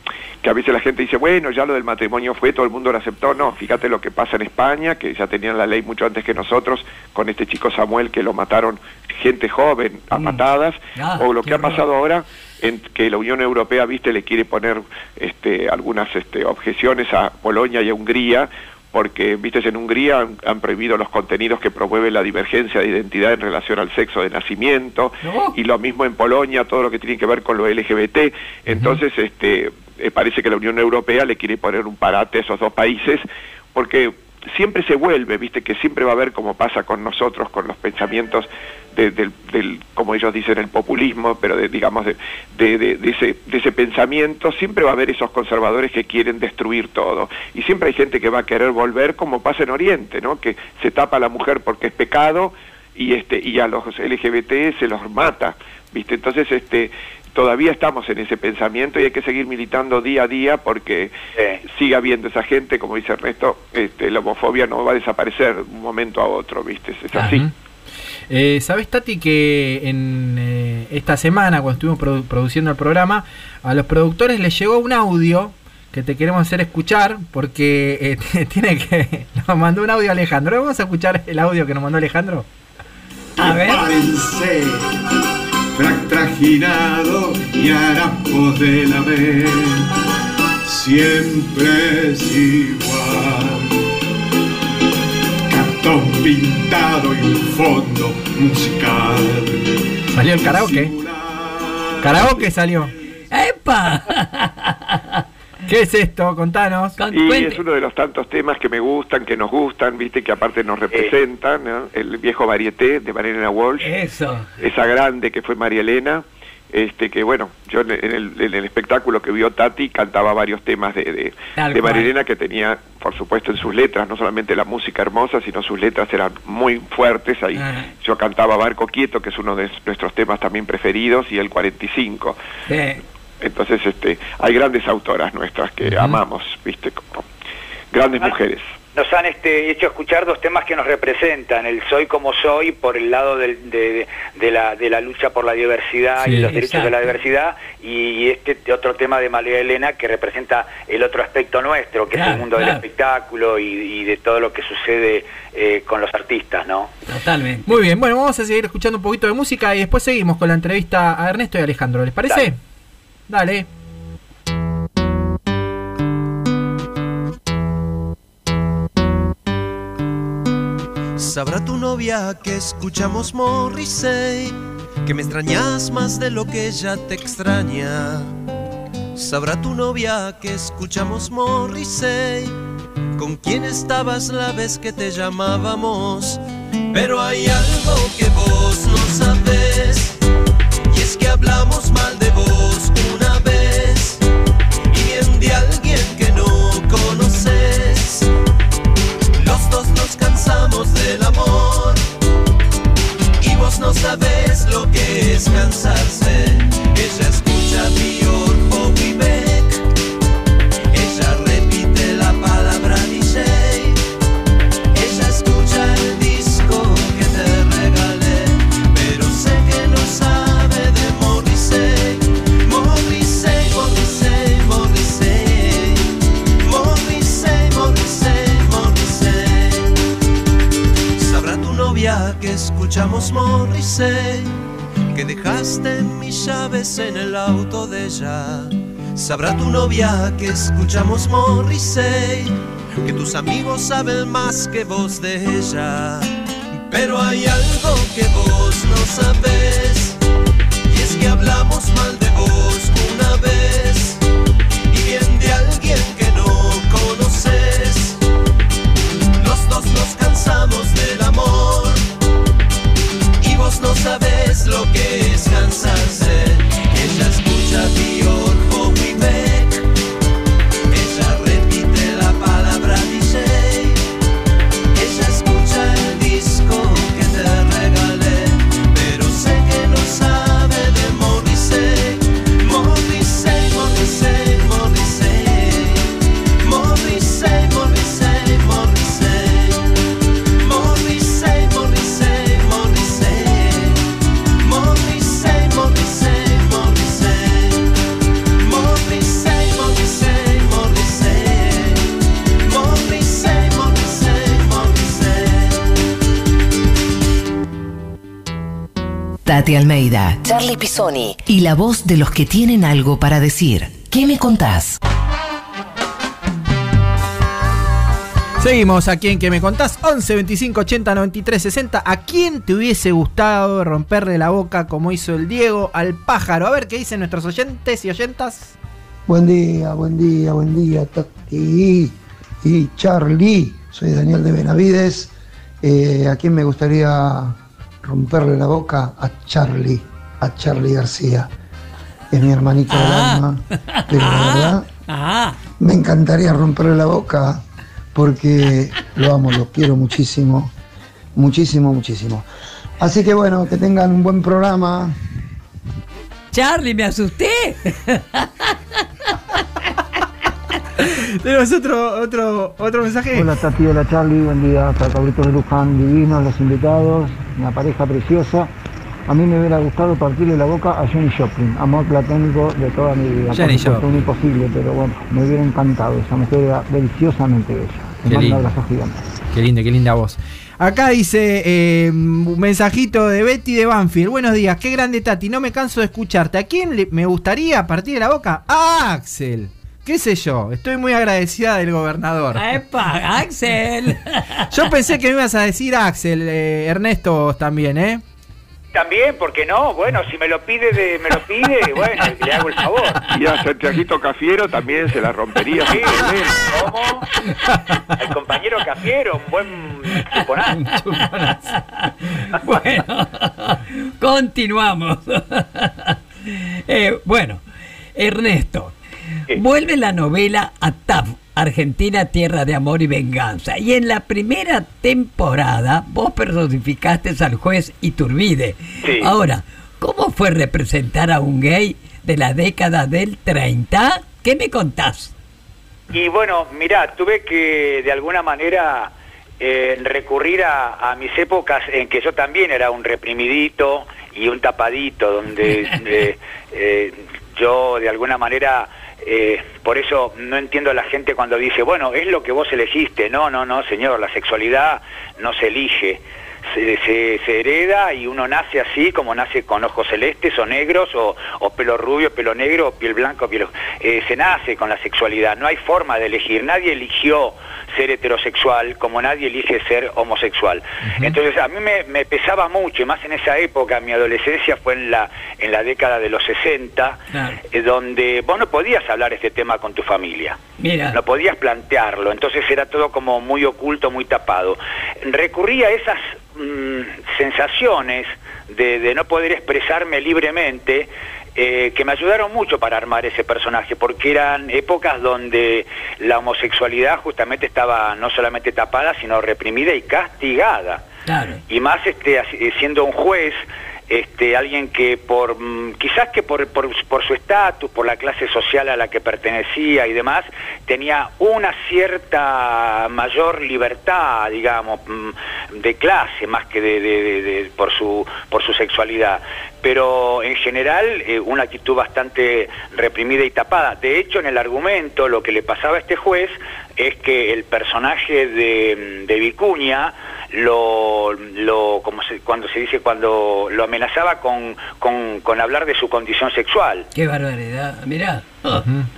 que a veces la gente dice, bueno, ya lo del matrimonio fue, todo el mundo lo aceptó. No, fíjate lo que pasa en España, que ya tenían la ley mucho antes que nosotros, con este chico Samuel que lo mataron gente joven a Mm. patadas, Ah, o lo que ha pasado ahora en que la Unión Europea, viste, le quiere poner este, algunas este, objeciones a Polonia y a Hungría, porque, viste, en Hungría han, han prohibido los contenidos que promueven la divergencia de identidad en relación al sexo de nacimiento, No. y lo mismo en Polonia, todo lo que tiene que ver con lo LGBT. Entonces, este, eh, parece que la Unión Europea le quiere poner un parate a esos dos países, porque siempre se vuelve, viste, que siempre va a haber, como pasa con nosotros, con los pensamientos de- del, del, como ellos dicen, el populismo, pero de, digamos, de, de- de- de ese, de ese pensamiento, siempre va a haber esos conservadores que quieren destruir todo. Y siempre hay gente que va a querer volver, como pasa en Oriente, ¿no? Que se tapa a la mujer porque es pecado y este y a los LGBT se los mata, ¿viste? Entonces, este todavía estamos en ese pensamiento y hay que seguir militando día a día porque Sí. sigue habiendo esa gente, como dice Ernesto, este, la homofobia no va a desaparecer de un momento a otro, ¿viste? Es así. Eh, ¿Sabes, Tati, que en eh, esta semana, cuando estuvimos produ- produciendo el programa, a los productores les llegó un audio que te queremos hacer escuchar porque eh, [LAUGHS] tiene que... Nos mandó un audio Alejandro. ¿Vamos a escuchar el audio que nos mandó Alejandro? A ver. Prepárense, frac trajinado y harapos de la vez, siempre es igual. Cartón pintado y un fondo musical. ¿Salió el karaoke? Karaoke salió. ¡Epa! ¿Qué es esto? Contanos. Con- Y cuente. es uno de los tantos temas que me gustan, que nos gustan, viste, que aparte nos representan, ¿no? El viejo varieté de María Elena Walsh, Eso. esa grande que fue María Elena, este que bueno, yo en el, en el espectáculo que vio Tati cantaba varios temas de, de. Elena que tenía, por supuesto, en sus letras, no solamente la música hermosa, sino sus letras eran muy fuertes. Ahí Ajá. yo cantaba Barco Quieto, que es uno de nuestros temas también preferidos, y el 45. Sí. Entonces, este, hay grandes autoras nuestras que amamos, viste, como grandes Ah. mujeres. Nos han este, hecho escuchar dos temas que nos representan, el soy como soy por el lado del- de, de la, de la lucha por la diversidad Sí, y los derechos de la diversidad y este otro tema de María Elena que representa el otro aspecto nuestro, que es el mundo del espectáculo y, y de todo lo que sucede eh, con los artistas, ¿no? Totalmente. Muy bien, bueno, vamos a seguir escuchando un poquito de música y después seguimos con la entrevista a Ernesto y Alejandro. ¿Les parece? Dale. Sabrá tu novia que escuchamos Morrissey, que me extrañas más de lo que ella te extraña. Sabrá tu novia que escuchamos Morrissey, con quien estabas la vez que te llamábamos. Pero hay algo que vos no sabes, y es que hablamos mal de del amor y vos no sabes lo que es cansarse. Ella escucha Björk escuchamos Morrissey, que dejaste mis llaves en el auto de ella. Sabrá tu novia que escuchamos Morrissey, que tus amigos saben más que vos de ella. Pero hay algo que vos no sabes, y es que hablamos mal Almeida, Charlie Pisoni y la voz de los que tienen algo para decir. ¿Qué me contás? Seguimos aquí en que me contás 11 25 80 93 60. ¿A quién te hubiese gustado romperle la boca como hizo el Diego al pájaro? A ver qué dicen nuestros oyentes y oyentas. Buen día, buen día, buen día, Tati y Charlie. Soy Daniel de Benavides. Eh, ¿A quién me gustaría romperle la boca? A Charlie, a Charlie García. Es mi hermanito del Ah. alma. Pero la verdad, Ah, me encantaría romperle la boca porque lo amo, lo quiero muchísimo. Muchísimo, muchísimo. Así que bueno, que tengan un buen programa. Charlie, me asusté. Tenemos otro, otro, otro mensaje. Hola Tati, hola Charlie, buen día, hasta Cabritos de Luján, divinos los invitados, una pareja preciosa. A mí me hubiera gustado partirle la boca a Jenny Joplin, amor platónico de toda mi vida. Supuesto, Joplin. imposible, pero bueno, me hubiera encantado, esa mujer era deliciosamente bella. Qué Te mando lindo. un abrazo gigante. Qué linda, qué linda voz. Acá dice eh, un mensajito de Betty de Banfield. Buenos días, qué grande Tati, no me canso de escucharte. ¿A quién le- me gustaría partir de la boca? A Axel. ¿Qué sé yo? Estoy muy agradecida del gobernador. ¡Epa, Axel! [LAUGHS] Yo pensé que me ibas a decir Axel, eh, Ernesto también, ¿eh? También, porque no? Bueno, si me lo pide, de, me lo pide, bueno, le hago el favor. Y a Santiaguito Cafiero también se la rompería Sí. ¿Cómo? El compañero Cafiero, un buen chuponazo. [LAUGHS] bueno, continuamos. [LAUGHS] Eh, bueno, Ernesto, vuelve la novela a TAF, Argentina, Tierra de Amor y Venganza. Y en la primera temporada vos personificaste al juez Iturbide. Sí. Ahora, ¿cómo fue representar a un gay de la década del 30? ¿Qué me contás? Y bueno, mirá, tuve que de alguna manera eh, recurrir a, a mis épocas en que yo también era un reprimidito y un tapadito, donde [LAUGHS] eh, eh, yo de alguna manera, eh, por eso no entiendo a la gente cuando dice, bueno, es lo que vos elegiste. No, no, no, señor, la sexualidad no se elige. Se, se- se hereda y uno nace así como nace con ojos celestes o negros o, o pelo rubio, pelo negro o piel blanca o piel... eh, se nace con la sexualidad, no hay forma de elegir, nadie eligió ser heterosexual como nadie elige ser homosexual. Entonces a mí me, me pesaba mucho, y más en esa época, mi adolescencia fue en la, en la década de los 60, Claro. eh, donde vos no podías hablar este tema con tu familia. Mira. No podías plantearlo, entonces era todo como muy oculto, muy tapado. Recurrí a esas mm, sensaciones de, de no poder expresarme libremente, eh, que me ayudaron mucho para armar ese personaje, porque eran épocas donde la homosexualidad justamente estaba no solamente tapada, sino reprimida y castigada Claro. y más este siendo un juez este alguien que por mm, quizás que por, por, su estatus por la clase social a la que pertenecía y demás tenía una cierta mayor libertad digamos mm, de clase más que de- de- por su por su sexualidad pero en general eh, una actitud bastante reprimida y tapada de hecho en el argumento lo que le pasaba a este juez es que el personaje de, de Vicuña lo, lo como se- cuando se dice cuando lo amenazaba con, con, con hablar de su condición sexual Qué barbaridad. Mirá.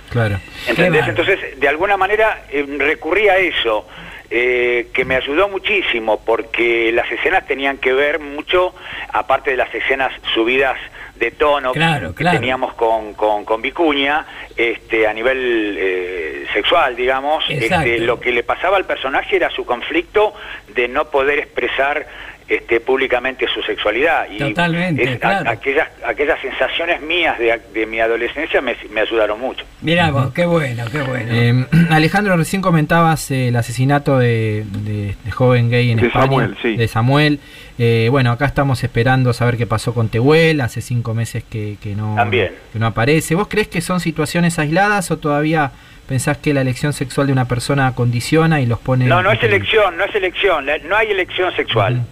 Claro. ¿entendés? entonces de alguna manera eh, recurrí a eso eh, que me ayudó muchísimo porque las escenas tenían que ver mucho aparte de las escenas subidas de tono Claro, que claro. teníamos con, con, con Vicuña este, a nivel eh, sexual, digamos, este, lo que le pasaba al personaje era su conflicto de no poder expresar este, públicamente su sexualidad. Y Totalmente, es- a- claro. aquellas, aquellas sensaciones mías de, de mi adolescencia me, me ayudaron mucho. Mirá vos, qué bueno, qué bueno. Eh, [CLEARS THROAT] Alejandro, recién comentabas eh, el asesinato de, de- de joven gay en De España. Samuel, sí. De Samuel. Eh, bueno, acá estamos esperando saber qué pasó con Tehuel. Hace cinco meses que, que no, También. que no aparece. ¿Vos crees que son situaciones aisladas o todavía pensás que la elección sexual de una persona condiciona y los pone... No, no es elección, no es elección, no hay elección sexual.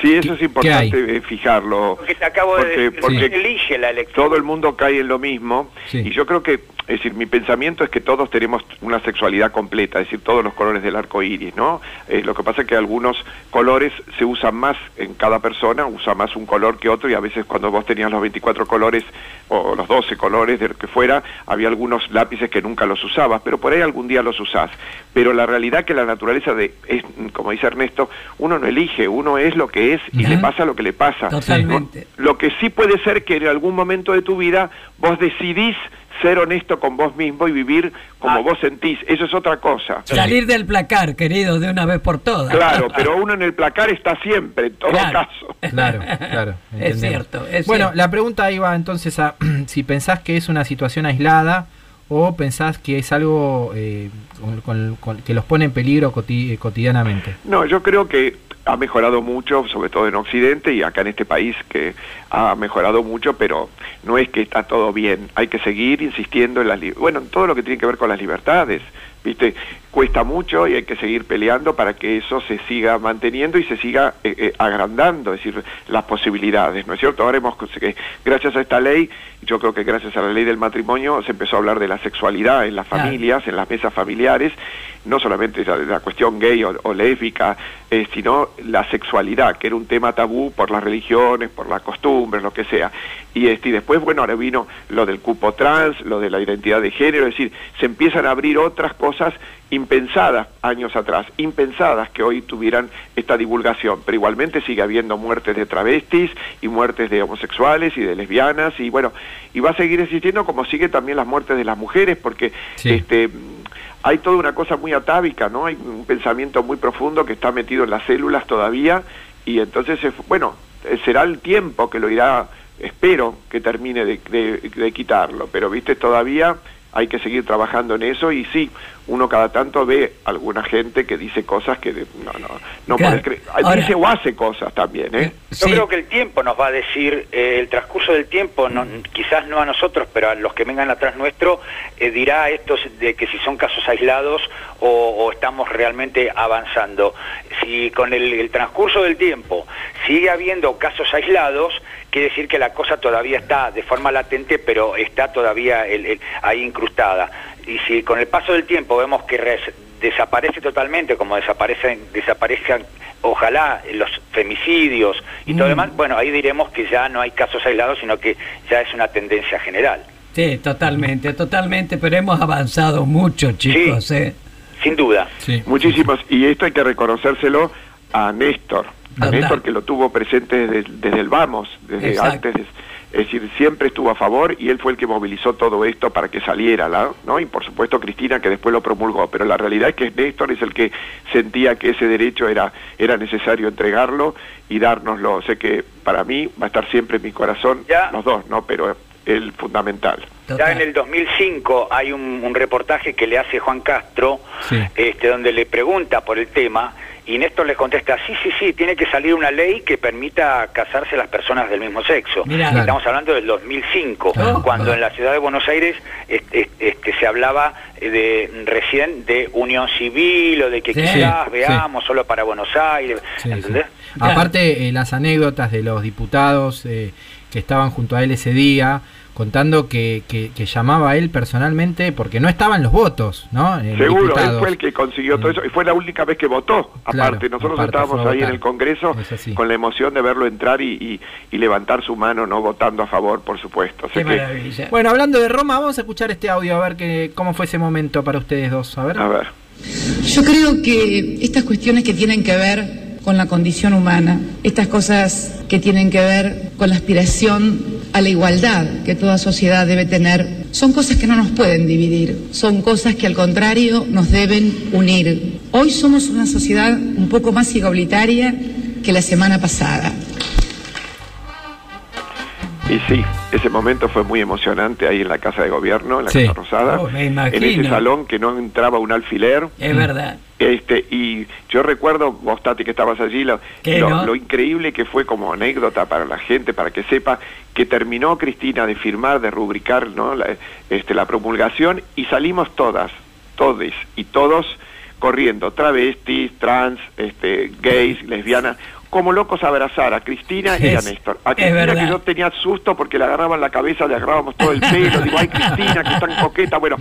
Sí, eso es ¿Qué- importante qué eh, fijarlo. Porque te acabo de Porque- decir, porque se elige la elección. todo el mundo cae en lo mismo Sí. y yo creo que es decir mi pensamiento es que todos tenemos una sexualidad completa es decir todos los colores del arco iris no Eh, lo que pasa es que algunos colores se usan más en cada persona usa más un color que otro y a veces cuando vos tenías los 24 colores o los 12 colores de lo que fuera había algunos lápices que nunca los usabas pero por ahí algún día los usás. Pero la realidad que la naturaleza de es como dice Ernesto uno no elige uno es lo que es y le pasa lo que le pasa. Totalmente. lo que sí puede ser que en algún momento de tu vida vos decidís ser honesto con vos mismo y vivir como Ah. vos sentís. Eso es otra cosa. Salir del placar, querido, de una vez por todas. Claro, [LAUGHS] pero uno en el placar está siempre, en todo Claro. caso. Claro, [LAUGHS] claro. Es cierto, es bueno, cierto. la pregunta iba entonces a [CLEARS THROAT] si pensás que es una situación aislada o pensás que es algo eh, con- con- con- que los pone en peligro coti- eh, cotidianamente. No, yo creo que ha mejorado mucho, sobre todo en Occidente y acá en este país que ha mejorado mucho, pero no es que está todo bien. Hay que seguir insistiendo en las bueno, en todo lo que tiene que ver con las libertades. ¿Viste? Cuesta mucho y hay que seguir peleando para que eso se siga manteniendo y se siga eh, eh, agrandando, es decir, las posibilidades, ¿no es cierto? Ahora hemos, que gracias a esta ley, yo creo que gracias a la ley del matrimonio se empezó a hablar de la sexualidad en las familias, en las mesas familiares, no solamente la, la cuestión gay o, o lésbica, eh, sino la sexualidad, que era un tema tabú por las religiones, por las costumbres, lo que sea. Y, este, y después, bueno, ahora vino lo del cupo trans, lo de la identidad de género, es decir, se empiezan a abrir otras cosas cosas impensadas años atrás, impensadas que hoy tuvieran esta divulgación, pero igualmente sigue habiendo muertes de travestis y muertes de homosexuales y de lesbianas y bueno, y va a seguir existiendo como sigue también las muertes de las mujeres porque este hay toda una cosa muy atávica, ¿no? Hay un pensamiento muy profundo que está metido en las células todavía y entonces, bueno, eh, será el tiempo que lo irá, espero que termine de, de quitarlo, pero viste, todavía hay que seguir trabajando en eso y sí, uno cada tanto ve alguna gente que dice cosas que no, no, no puede creer. dice o hace cosas también, ¿eh? Yo creo que el tiempo nos va a decir, eh, el transcurso del tiempo, no, quizás no a nosotros, pero a los que vengan atrás nuestro, eh, dirá esto de que si son casos aislados o, estamos realmente avanzando. Si con el, transcurso del tiempo sigue habiendo casos aislados, quiere decir que la cosa todavía está de forma latente, pero está todavía ahí incrustada y si con el paso del tiempo vemos que desaparece totalmente, como desaparecen, desaparezcan, ojalá, los femicidios y todo lo mm. demás, bueno, ahí diremos que ya no hay casos aislados, sino que ya es una tendencia general. Sí, totalmente, totalmente, pero hemos avanzado mucho, chicos. ¿eh? Sin duda. Sí. Muchísimos, y esto hay que reconocérselo a Néstor, a Néstor que lo tuvo presente desde, el vamos, desde antes es decir, siempre estuvo a favor y él fue el que movilizó todo esto para que saliera, ¿no? Y por supuesto Cristina que después lo promulgó, pero la realidad es que Néstor es el que sentía que ese derecho era, era necesario entregarlo y dárnoslo. Sé que para mí va a estar siempre en mi corazón los dos, ¿no? Pero el fundamental. Ya en el 2005 hay un, reportaje que le hace Juan Castro, este, donde le pregunta por el tema y Néstor le contesta, sí, sí, sí, tiene que salir una ley que permita casarse las personas del mismo sexo. Estamos hablando del 2005, cuando en la ciudad de Buenos Aires este, se hablaba de recién de unión civil o de que quizás veamos solo para Buenos Aires, ¿entendés? Aparte, eh, las anécdotas de los diputados eh, estaban junto a él ese día, contando que, que, llamaba a él personalmente porque no estaban los votos, ¿no? Seguro, él fue el que consiguió todo eso y fue la única vez que votó. Aparte, nosotros estábamos ahí en el Congreso con la emoción de verlo entrar y, y, levantar su mano, ¿no? Votando a favor, por supuesto. Bueno, hablando de Roma, vamos a escuchar este audio a ver que, cómo fue ese momento para ustedes dos. A ver. A ver. Yo creo que estas cuestiones que tienen que ver con la condición humana, estas cosas que tienen que ver con la aspiración a la igualdad que toda sociedad debe tener, son cosas que no nos pueden dividir, son cosas que al contrario nos deben unir. Hoy somos una sociedad un poco más igualitaria que la semana pasada. Y sí, ese momento fue muy emocionante ahí en la Casa de Gobierno, en la Casa Rosada, oh, en ese salón que no entraba un alfiler. Es verdad. Este, y yo recuerdo, vos Tati que estabas allí, lo, lo, increíble que fue como anécdota para la gente, para que sepa que terminó Cristina de firmar, de rubricar ¿no? la, este, la promulgación y salimos todas, todes y todos corriendo, travestis, trans, este, gays, lesbianas, como locos a abrazar a Cristina y a Néstor. A Cristina que yo tenía susto porque le agarraban la cabeza, le agarrábamos todo el pelo, digo, ay Cristina, que tan coqueta, bueno.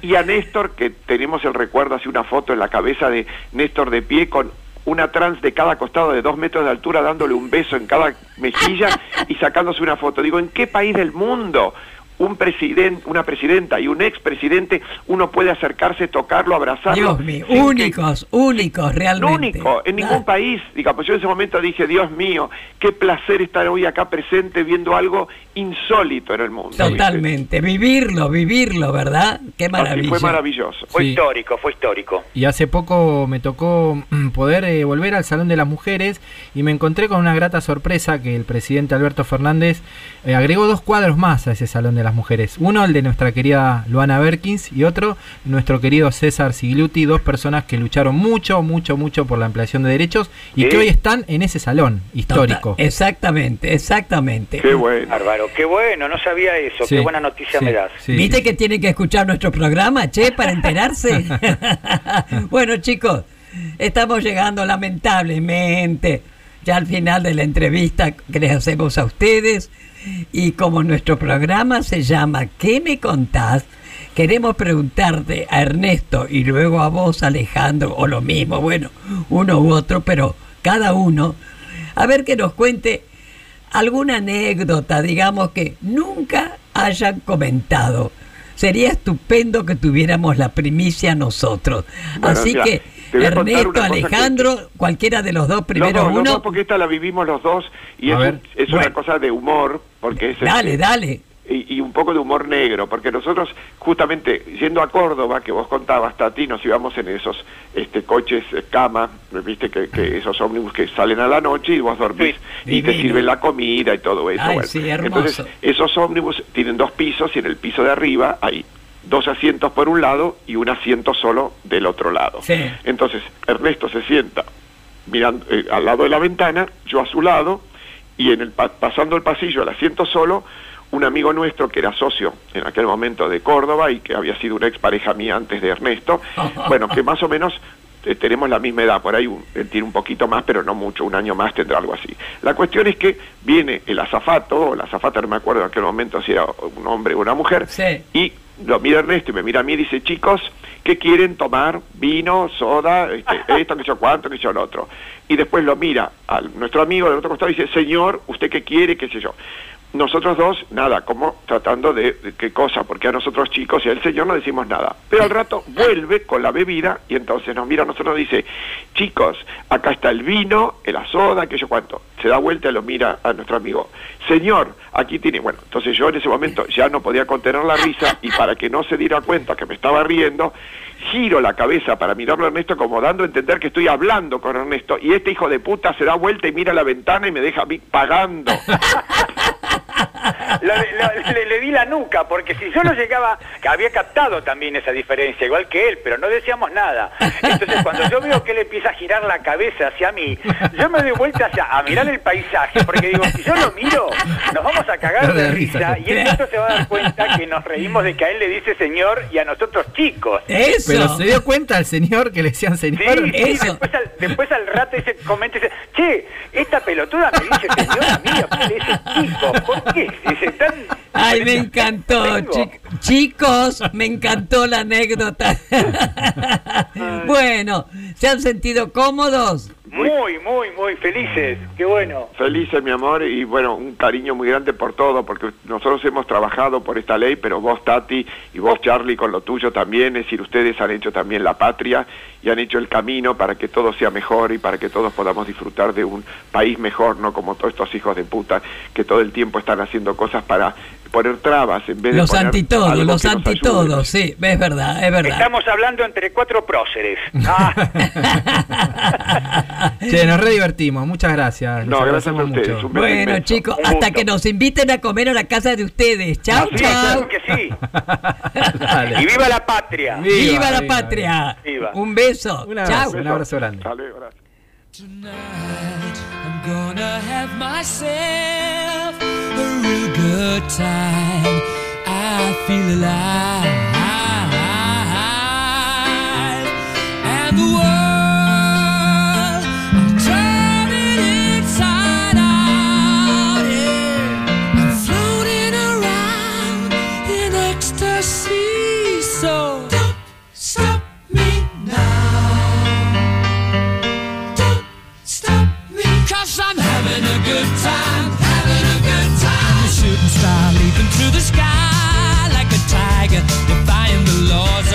Y a Néstor, que tenemos el recuerdo, hace una foto en la cabeza de Néstor de pie con una trans de cada costado de dos metros de altura dándole un beso en cada mejilla y sacándose una foto. Digo, ¿en qué país del mundo un presidente, una presidenta y un expresidente, uno puede acercarse, tocarlo, abrazarlo. Dios mío, únicos, únicos, realmente. Único, en ningún país. Digamos, pues yo en ese momento dije, Dios mío, qué placer estar hoy acá presente viendo algo insólito en el mundo. Totalmente, vivirlo, vivirlo, ¿verdad? Qué maravilla. fue maravilloso. Fue histórico, fue histórico. Y hace poco me tocó mm, poder eh, volver al Salón de las Mujeres y me encontré con una grata sorpresa que el presidente Alberto Fernández eh, agregó dos cuadros más a ese Salón de las mujeres. Uno, el de nuestra querida Luana Berkins y otro, nuestro querido César Sigluti, dos personas que lucharon mucho, mucho, mucho por la ampliación de derechos y que hoy están en ese salón histórico. exactamente, exactamente. Qué bueno. Bárbaro, qué bueno, no sabía eso, qué buena noticia me das. ¿Viste que tiene que escuchar nuestro programa, che, para enterarse? [LAUGHS] [LAUGHS] bueno, chicos, estamos llegando lamentablemente ya al final de la entrevista que les hacemos a ustedes. Y como nuestro programa se llama ¿Qué me contás? Queremos preguntarte a Ernesto y luego a vos, Alejandro, o lo mismo, bueno, uno u otro, pero cada uno, a ver que nos cuente alguna anécdota, digamos, que nunca hayan comentado sería estupendo que tuviéramos la primicia nosotros. Bueno, Así que, te Ernesto, que- Alejandro, cualquiera de los dos, primero los dos, los uno. dos, porque esta la vivimos los dos y es, es Bueno. una cosa de humor, porque es Dale, este, dale. Y, y un poco de humor negro, porque nosotros justamente yendo a Córdoba, que vos contabas, Tati, nos íbamos en esos este coches eh, cama, viste que, que esos ómnibus que salen a la noche y vos dormís y te sirven la comida y todo eso. Ay, bueno. sí, hermoso. Entonces, esos ómnibus tienen dos pisos y en el piso de arriba hay dos asientos por un lado y un asiento solo del otro lado. Sí. Entonces, Ernesto se sienta mirando eh, al lado de la ventana, yo a su lado, y en el pa- pasando el pasillo al asiento solo, un amigo nuestro que era socio en aquel momento de Córdoba y que había sido una expareja mía antes de Ernesto, [LAUGHS] bueno, que más o menos eh, tenemos la misma edad, por ahí un- él tiene un poquito más, pero no mucho, un año más tendrá algo así. La cuestión es que viene el azafato, o la azafata no me acuerdo en aquel momento si era un hombre o una mujer, y lo mira Ernesto y me mira a mí y dice, chicos, ¿qué quieren tomar? Vino, soda, este, [LAUGHS] esto, que yo cuánto, que yo lo otro. Y después lo mira a nuestro amigo del otro costado y dice, señor, ¿usted qué quiere? ¿Qué sé yo? Nosotros dos, nada, como tratando de, qué cosa, porque a nosotros chicos y al señor no decimos nada. Pero al rato vuelve con la bebida y entonces nos mira a nosotros dice, chicos, acá está el vino, la soda, que yo cuánto. Se da vuelta y lo mira a nuestro amigo. Señor, aquí tiene, bueno, entonces yo en ese momento ya no podía contener la risa y para que no se diera cuenta que me estaba riendo, giro la cabeza para mirarlo a Ernesto como dando a entender que estoy hablando con Ernesto y este hijo de puta se da vuelta y mira la ventana y me deja a mí pagando. Lo- lo- le, le di la nuca, porque si yo no llegaba, había captado también esa diferencia, igual que él, pero no decíamos nada. Entonces cuando yo veo que él empieza a girar la cabeza hacia mí, yo me doy vuelta hacia, a mirar el paisaje, porque digo, si yo lo miro, nos vamos a cagar de risa, y él esto se va a dar cuenta que nos reímos de que a él le dice señor y a nosotros chicos. Pero se dio cuenta el señor que le decían señor. Sí, sí, después, al, después al rato ese comenta y dice, che, esta pelotuda me dice señora mía, ¿por qué le dice chico? ¿Por qué? Ay, me encantó. chi- chicos, me encantó la anécdota. [LAUGHS] bueno, ¿se han sentido cómodos? Muy, muy, muy felices. Qué bueno. Felices, mi amor, y bueno, un cariño muy grande por todo, porque nosotros hemos trabajado por esta ley, pero vos, Tati, y vos, Charlie, con lo tuyo también, es decir, ustedes han hecho también la patria y han hecho el camino para que todo sea mejor y para que todos podamos disfrutar de un país mejor, no como todos estos hijos de puta que todo el tiempo están haciendo cosas para poner trabas en vez de Los poner antitodos, los antitodos, sí, es verdad, es verdad. Estamos hablando entre cuatro próceres. Ah, [LAUGHS] Che, nos re divertimos. Muchas gracias. No, gracias a ustedes, mucho. un beso Bueno, inmenso. chicos, Un hasta gusto. que nos inviten a comer a la casa de ustedes. Chau, sí, chau. claro que sí. [LAUGHS] Y viva la patria. Viva, la patria. Viva. Un beso. Un abrazo, Chau. un abrazo grande. Gracias. I'm gonna have myself a real good time. I feel alive. And the the sky like a tiger, defying the laws.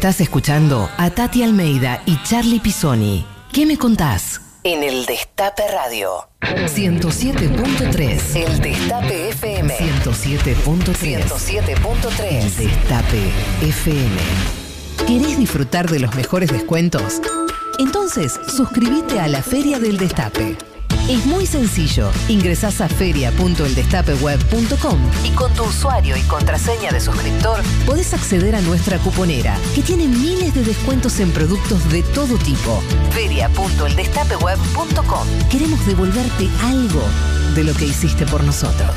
Estás escuchando a Tati Almeida y Charlie Pisoni. ¿Qué me contás? En el Destape Radio. 107.3. El Destape FM. 107.3. 107.3. Destape FM. ¿Querés disfrutar de los mejores descuentos? Entonces, suscríbete a la Feria del Destape. Es muy sencillo. Ingresás a feria.eldestapeweb.com y con tu usuario y contraseña de suscriptor podés acceder a nuestra cuponera, que tiene miles de descuentos en productos de todo tipo. Feria.eldestapeweb.com. Queremos devolverte algo de lo que hiciste por nosotros.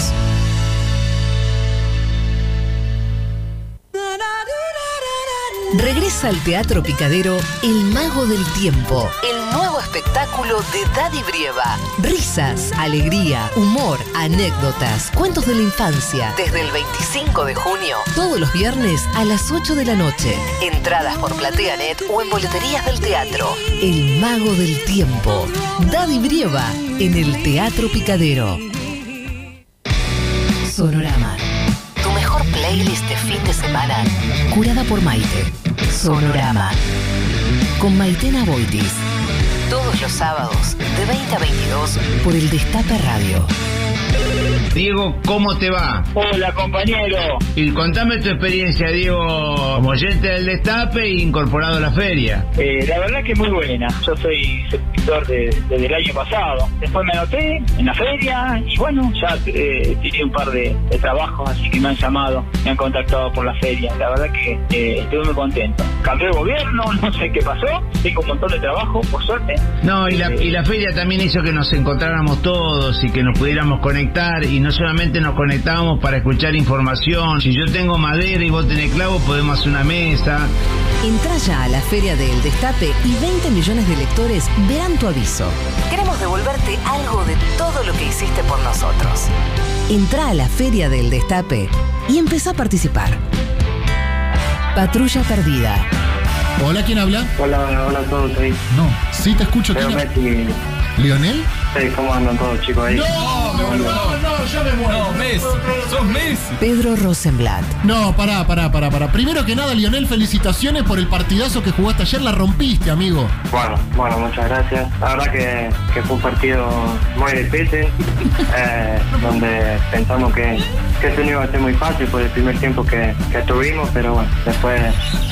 Regresa al Teatro Picadero El Mago del Tiempo, el nuevo espectáculo de Daddy Brieva. Risas, alegría, humor, anécdotas, cuentos de la infancia. Desde el 25 de junio, todos los viernes a las 8 de la noche. Entradas por PlateaNet o en boleterías del teatro. El Mago del Tiempo. Daddy Brieva en el Teatro Picadero. Sonorama. Playlist de fin de semana, curada por Maite. Sonorama. Con Maitena Boitis. Todos los sábados, de 20 a 22, por el Destape Radio. Diego, ¿cómo te va? Hola, compañero. Y contame tu experiencia, Diego, como oyente del Destape e incorporado a la feria. Eh, la verdad que muy buena. Yo soy suscriptor de- desde el año pasado. Después me anoté en la feria y bueno, ya eh, tiré un par de, de trabajos, así que me han llamado, me han contactado por la feria. La verdad que eh, estuve muy contento. Cambié de gobierno, [LAUGHS] no sé qué pasó. Tengo un montón de trabajo, por suerte. No, y la, Eh, y la feria también hizo que nos encontráramos todos y que nos pudiéramos conectar y no solamente nos conectábamos para escuchar información. Si yo tengo madera y vos tenés clavo, podemos hacer una mesa. Entra ya a la Feria del Destape y 20 millones de lectores verán tu aviso. Queremos devolverte algo de todo lo que hiciste por nosotros. Entra a la Feria del Destape y empezá a participar. Patrulla Perdida. Hola, ¿quién habla? Hola, hola a todos ahí. No, sí te escucho. Leo. ¿Lionel? Sí, ¿cómo andan todos chicos ahí? No, no, no, yo me muero. No, Messi. Sos Messi. Pedro Rosenblatt. No, pará, pará, pará, pará. Primero que nada, Lionel, felicitaciones por el partidazo que jugaste ayer. La rompiste, amigo. Bueno, bueno, muchas gracias. La verdad que, que fue un partido muy difícil, [LAUGHS] eh, donde pensamos que, que esto no iba a ser muy fácil por el primer tiempo que, que tuvimos, pero bueno, después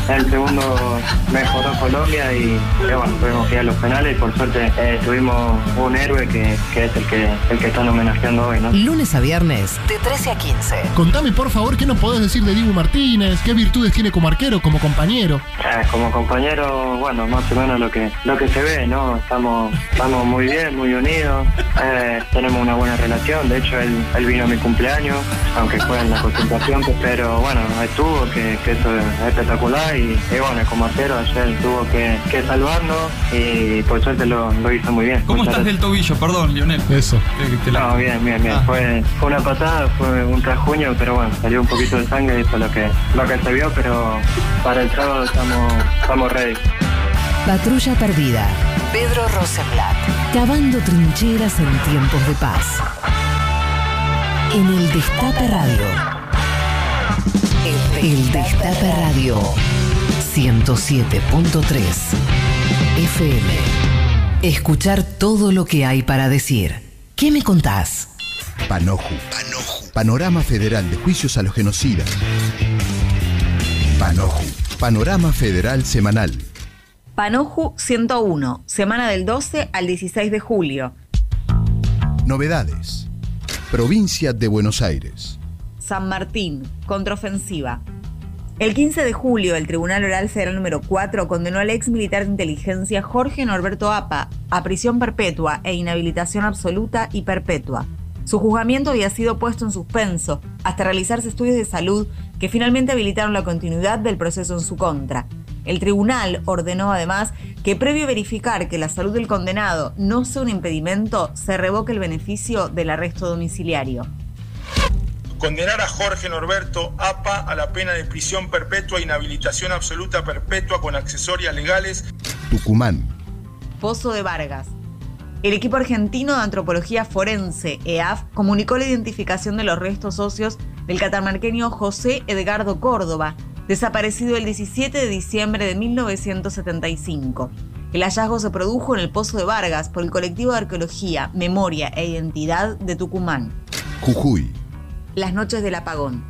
el segundo mejoró Colombia y, y bueno, tuvimos que ir a los penales y por suerte eh, tuvimos un héroe que, que es el que, el que están homenajeando hoy, ¿no? Lunes a viernes, de 13 a 15. Contame, por favor, ¿qué nos podés decir de Dibu Martínez? ¿Qué virtudes tiene como arquero, como compañero? Eh, como compañero, bueno, más o menos lo que lo que se ve, ¿no? Estamos estamos muy bien, muy unidos, eh, tenemos una buena relación, de hecho él, él vino a mi cumpleaños, aunque fue en la concentración, pero bueno, estuvo, que, que eso es espectacular y, y bueno, como arquero ayer tuvo que, que salvarnos y por suerte lo, lo hizo muy bien. ¿Cómo Muchas estás del tobillo? Perdón, Lionel. Eso. Te- te la- no, bien, bien, bien. Ah. Fue, fue una patada, fue un rasguño, pero bueno, salió un poquito de sangre y eso es lo que, lo que se vio, pero para el sábado estamos, estamos ready. Patrulla Perdida. Pedro Rosenblatt. Cavando trincheras en tiempos de paz. En el Destape Radio. El Destape Radio. 107.3 FM. Escuchar todo lo que hay para decir. qué me contás? Panoju. Panorama Federal de Juicios a los Genocidas. Panoju. Panorama Federal Semanal. Panoju 101, semana del 12 al 16 de julio. Novedades. Provincia de Buenos Aires. San Martín, contraofensiva. El 15 de julio, el Tribunal Oral Federal número 4 condenó al ex militar de inteligencia Jorge Norberto Apa a prisión perpetua e inhabilitación absoluta y perpetua. Su juzgamiento había sido puesto en suspenso hasta realizarse estudios de salud que finalmente habilitaron la continuidad del proceso en su contra. El tribunal ordenó además que previo a verificar que la salud del condenado no sea un impedimento, se revoque el beneficio del arresto domiciliario. Condenar a Jorge Norberto APA a la pena de prisión perpetua e inhabilitación absoluta perpetua con accesorias legales. Tucumán. Pozo de Vargas. El equipo argentino de antropología forense, EAF, comunicó la identificación de los restos óseos del catamarqueño José Edgardo Córdoba, desaparecido el 17 de diciembre de 1975. El hallazgo se produjo en el Pozo de Vargas por el colectivo de arqueología, memoria e identidad de Tucumán. Jujuy. Las noches del apagón.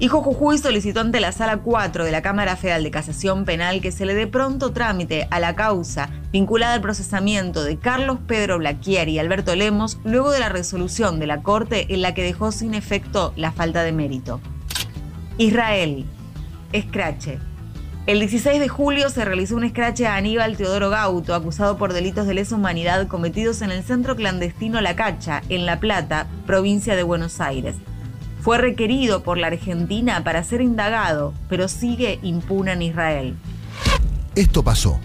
Hijo Jujuy solicitó ante la Sala 4 de la Cámara Federal de Casación Penal que se le dé pronto trámite a la causa vinculada al procesamiento de Carlos Pedro Blaquier y Alberto Lemos luego de la resolución de la Corte en la que dejó sin efecto la falta de mérito. Israel. Escrache. El 16 de julio se realizó un escrache a Aníbal Teodoro Gauto, acusado por delitos de lesa humanidad cometidos en el centro clandestino La Cacha, en La Plata, provincia de Buenos Aires. Fue requerido por la Argentina para ser indagado, pero sigue impune en Israel. Esto pasó.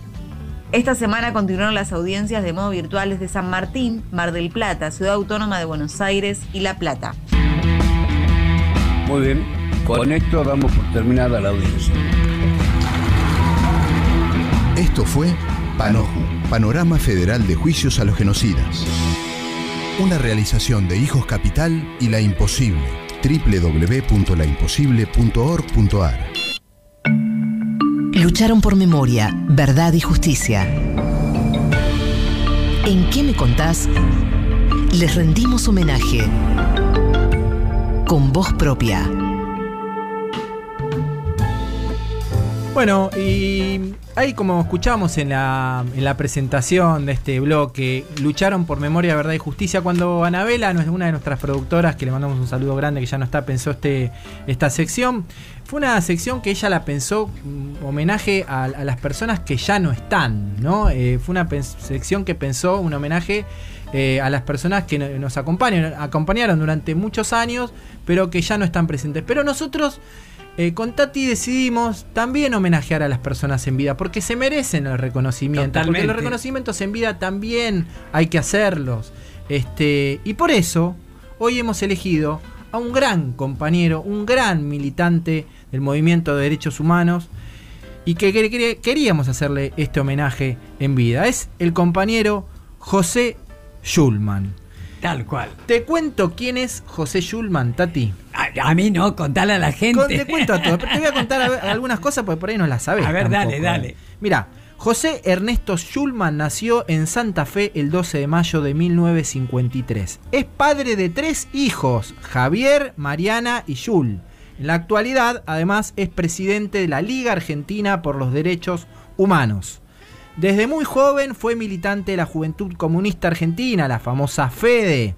Esta semana continuaron las audiencias de modo virtual desde San Martín, Mar del Plata, Ciudad Autónoma de Buenos Aires y La Plata. Muy bien, con esto damos por terminada la audiencia. Esto fue Panoju, Panorama Federal de Juicios a los Genocidas. Una realización de Hijos Capital y La Imposible www.laimposible.org.ar Lucharon por memoria, verdad y justicia. ¿En qué me contás? Les rendimos homenaje con voz propia. Bueno, y ahí como escuchamos en la, en la presentación de este bloque, lucharon por memoria, verdad y justicia. Cuando Anabela, una de nuestras productoras, que le mandamos un saludo grande, que ya no está, pensó este, esta sección, fue una sección que ella la pensó mm, homenaje a, las personas que ya no están, ¿no? Eh, fue una sección que pensó un homenaje eh, a las personas que no- nos acompañan, acompañaron durante muchos años, pero que ya no están presentes. Pero nosotros eh, con Tati decidimos también homenajear a las personas en vida, porque se merecen el reconocimiento. Porque los reconocimientos en vida también hay que hacerlos. Este, y por eso, hoy hemos elegido a un gran compañero, un gran militante del movimiento de derechos humanos, y que quer- quer- queríamos hacerle este homenaje en vida. Es el compañero José Schulman. Tal cual. Te cuento quién es José Schulman, Tati. A, a mí no, contale a la gente. Con- te cuento todo, pero te voy a contar a algunas cosas porque por ahí no las sabes. A ver, dale, tampoco, dale. eh. Mira, José Ernesto Schulman nació en Santa Fe el 12 de mayo de 1953. Es padre de tres hijos, Javier, Mariana y Jul. En la actualidad, además, es presidente de la Liga Argentina por los Derechos Humanos. Desde muy joven fue militante de la Juventud Comunista Argentina, la famosa FEDE.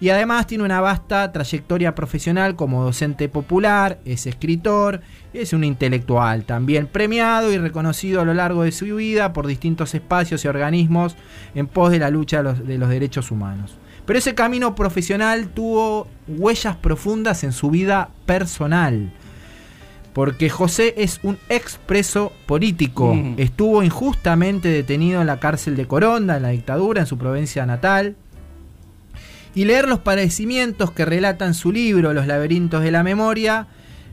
Y además tiene una vasta trayectoria profesional como docente popular, es escritor, es un intelectual también premiado y reconocido a lo largo de su vida por distintos espacios y organismos en pos de la lucha de los, de los derechos humanos. Pero ese camino profesional tuvo huellas profundas en su vida personal. Porque José es un expreso político. Mm. Estuvo injustamente detenido en la cárcel de Coronda, en la dictadura, en su provincia natal. Y leer los padecimientos que relatan su libro, Los laberintos de la memoria,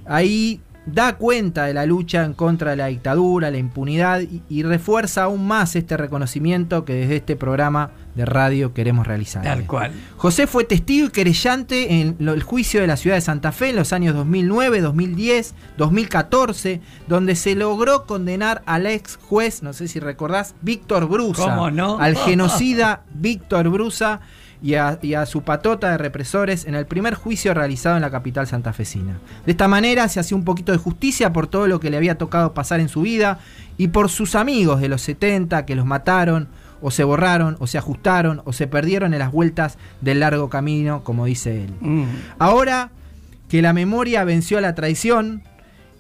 ahí da cuenta de la lucha en contra de la dictadura, la impunidad y, y refuerza aún más este reconocimiento que desde este programa de radio queremos realizar. Tal cual. José fue testigo y querellante en el juicio de la ciudad de Santa Fe en los años 2009, 2010, 2014, donde se logró condenar al ex juez, no sé si recordás, Víctor Brusa, ¿Cómo no? al genocida Víctor Brusa, y a, y a su patota de represores en el primer juicio realizado en la capital santafesina. De esta manera se hacía un poquito de justicia por todo lo que le había tocado pasar en su vida y por sus amigos de los 70 que los mataron, o se borraron, o se ajustaron, o se perdieron en las vueltas del largo camino, como dice él. Ahora que la memoria venció a la traición,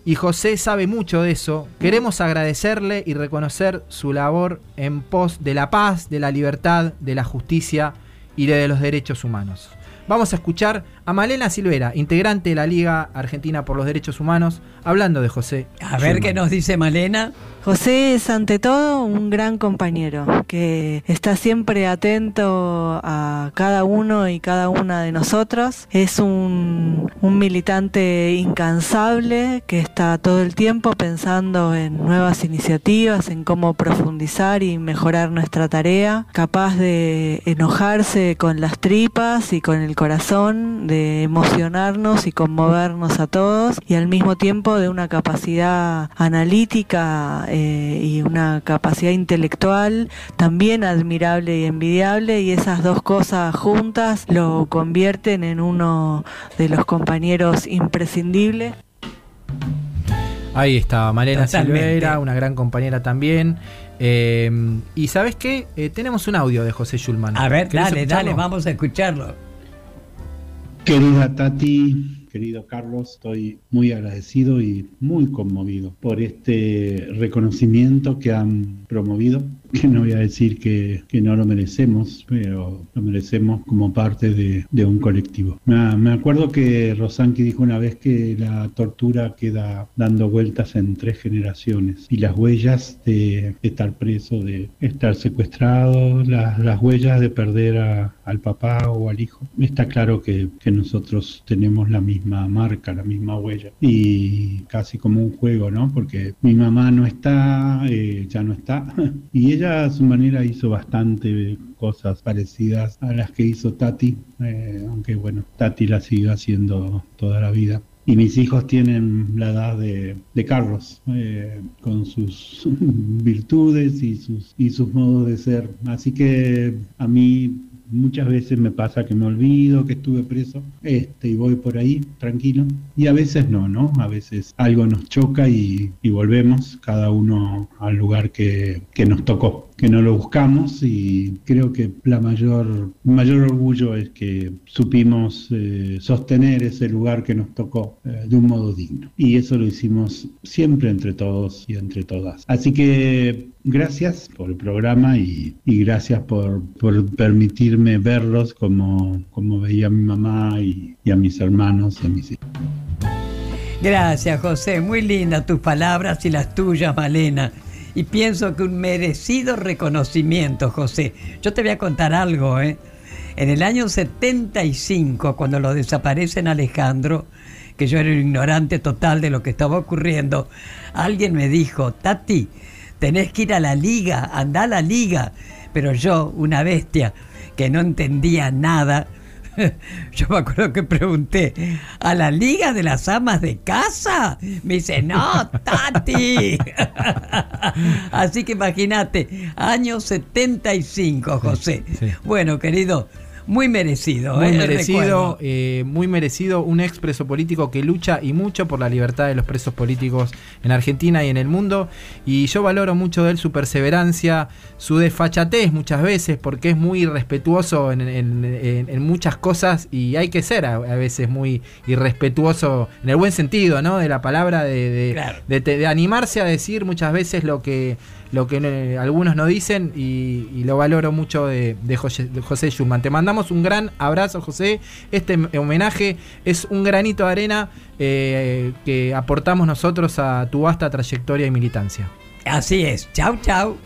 y José sabe mucho de eso, queremos agradecerle y reconocer su labor en pos de la paz, de la libertad, de la justicia y de los derechos humanos. Vamos a escuchar a Malena Silvera, integrante de la Liga Argentina por los Derechos Humanos, hablando de José. A ver qué nos dice Malena. José es ante todo un gran compañero que está siempre atento a cada uno y cada una de nosotros. Es un, un militante incansable que está todo el tiempo pensando en nuevas iniciativas, en cómo profundizar y mejorar nuestra tarea, capaz de enojarse con las tripas y con el corazón, de emocionarnos y conmovernos a todos y al mismo tiempo de una capacidad analítica eh, y una capacidad intelectual también admirable y envidiable y esas dos cosas juntas lo convierten en uno de los compañeros imprescindibles. Ahí está, Malena Totalmente. Silveira, una gran compañera también. Eh, y ¿sabes qué? Eh, tenemos un audio de José Schulman. A ver, ¿Querés dale, escucharlo? dale, vamos a escucharlo. Querida Tati, querido Carlos, estoy muy agradecido y muy conmovido por este reconocimiento que han promovido, que [LAUGHS] no voy a decir que, que no lo merecemos, pero lo merecemos como parte de, de un colectivo. Me, acuerdo que Rosanqui dijo una vez que la tortura queda dando vueltas en tres generaciones y las huellas de estar preso, de estar secuestrado, las, las huellas de perder a- al papá o al hijo. Está claro que, que nosotros tenemos la misma marca, la misma huella y casi como un juego, ¿no? Porque mi mamá no está, eh, ya no está [LAUGHS] y ella a su manera hizo bastante cosas parecidas a las que hizo Tati, eh, aunque bueno, Tati la siguió haciendo toda la vida. Y mis hijos tienen la edad de, de Carlos, eh, con sus [LAUGHS] virtudes y sus, y sus modos de ser. Así que a mí muchas veces me pasa que me olvido que estuve preso este, y voy por ahí tranquilo. Y a veces no, ¿no? A veces algo nos choca y, volvemos cada uno al lugar que, que nos tocó, que no lo buscamos y creo que la mayor, mayor orgullo es que supimos eh, sostener ese lugar que nos tocó eh, de un modo digno. Y eso lo hicimos siempre entre todos y entre todas. Así que gracias por el programa y, y gracias por, por permitirme verlos como, como veía a mi mamá y, y a mis hermanos y a mis hijos. Gracias, José. Muy lindas tus palabras y las tuyas, Malena. Y pienso que un merecido reconocimiento, José. Yo te voy a contar algo, ¿eh? En el año 75, cuando lo desaparecen Alejandro, que yo era un ignorante total de lo que estaba ocurriendo, alguien me dijo, Tati, tenés que ir a la liga, anda a la liga. Pero yo, una bestia que no entendía nada, [LAUGHS] yo me acuerdo que pregunté, ¿a la Liga de las Amas de Casa? Me dice, no, Tati. [LAUGHS] Así que imagínate, año 75, José. Bueno, querido, muy merecido. Muy ¿eh? Merecido, eh, muy merecido un ex preso político que lucha y mucho por la libertad de los presos políticos en Argentina y en el mundo. Y yo valoro mucho de él su perseverancia, su desfachatez muchas veces, porque es muy respetuoso en, en- en- en muchas cosas y hay que ser a, a veces muy irrespetuoso en el buen sentido, ¿no? De la palabra, de, de- de de animarse a decir muchas veces lo que lo que eh, algunos no dicen y, lo valoro mucho de, José, José Schumann. Te mandamos un gran abrazo, José. Este homenaje es un granito de arena eh, que aportamos nosotros a tu vasta trayectoria y militancia. Así es. Chau, chau.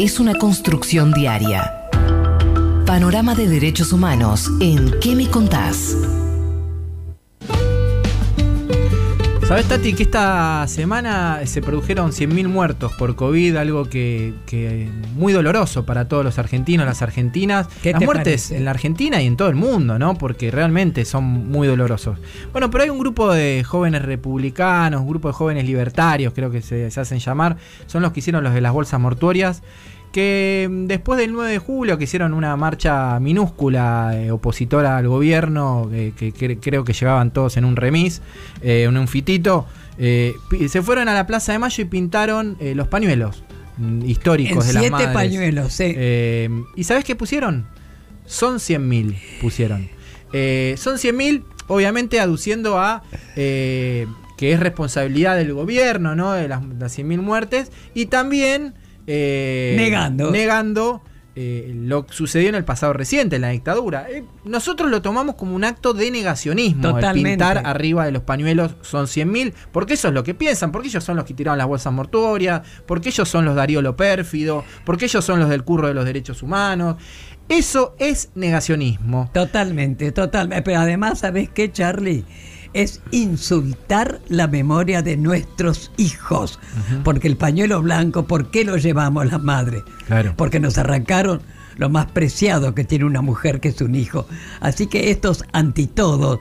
Es una construcción diaria. Panorama de Derechos Humanos en ¿Qué me contás? ¿Sabes, Tati, que esta semana se produjeron 100.000 muertos por COVID? Algo que, que muy doloroso para todos los argentinos, las argentinas. ¿Qué Las te muertes parece? en la Argentina y en todo el mundo, ¿no? Porque realmente son muy dolorosos. Bueno, pero hay un grupo de jóvenes republicanos, un grupo de jóvenes libertarios, creo que se, se hacen llamar. Son los que hicieron los de las bolsas mortuorias que mm, después del 9 de julio que hicieron una marcha minúscula eh, opositora al gobierno, eh, que, cre- creo que llegaban todos en un remis, eh, en un fitito, eh, se fueron a la Plaza de Mayo y pintaron los pañuelos mm, históricos En de las siete madres. pañuelos, sí. ¿Y sabes qué pusieron? Son 100.000 pusieron. Son 100.000, obviamente aduciendo a que es responsabilidad del gobierno, ¿no? De las, las 100.000 muertes. Y también eh, Negando. negando eh, lo que sucedió en el pasado reciente, en la dictadura. Eh, nosotros lo tomamos como un acto de negacionismo. el pintar arriba de los pañuelos son 100.000, porque eso es lo que piensan, porque ellos son los que tiraron las bolsas mortuorias, porque ellos son los Darío lo pérfido, porque ellos son los del curro de los derechos humanos. Eso es negacionismo. Totalmente, totalmente. Pero además, ¿sabes qué, Charlie? Es insultar la memoria de nuestros hijos. Porque el pañuelo blanco, ¿por qué lo llevamos las madres? Claro. Porque nos arrancaron lo más preciado que tiene una mujer, que es un hijo. Así que estos antitodos.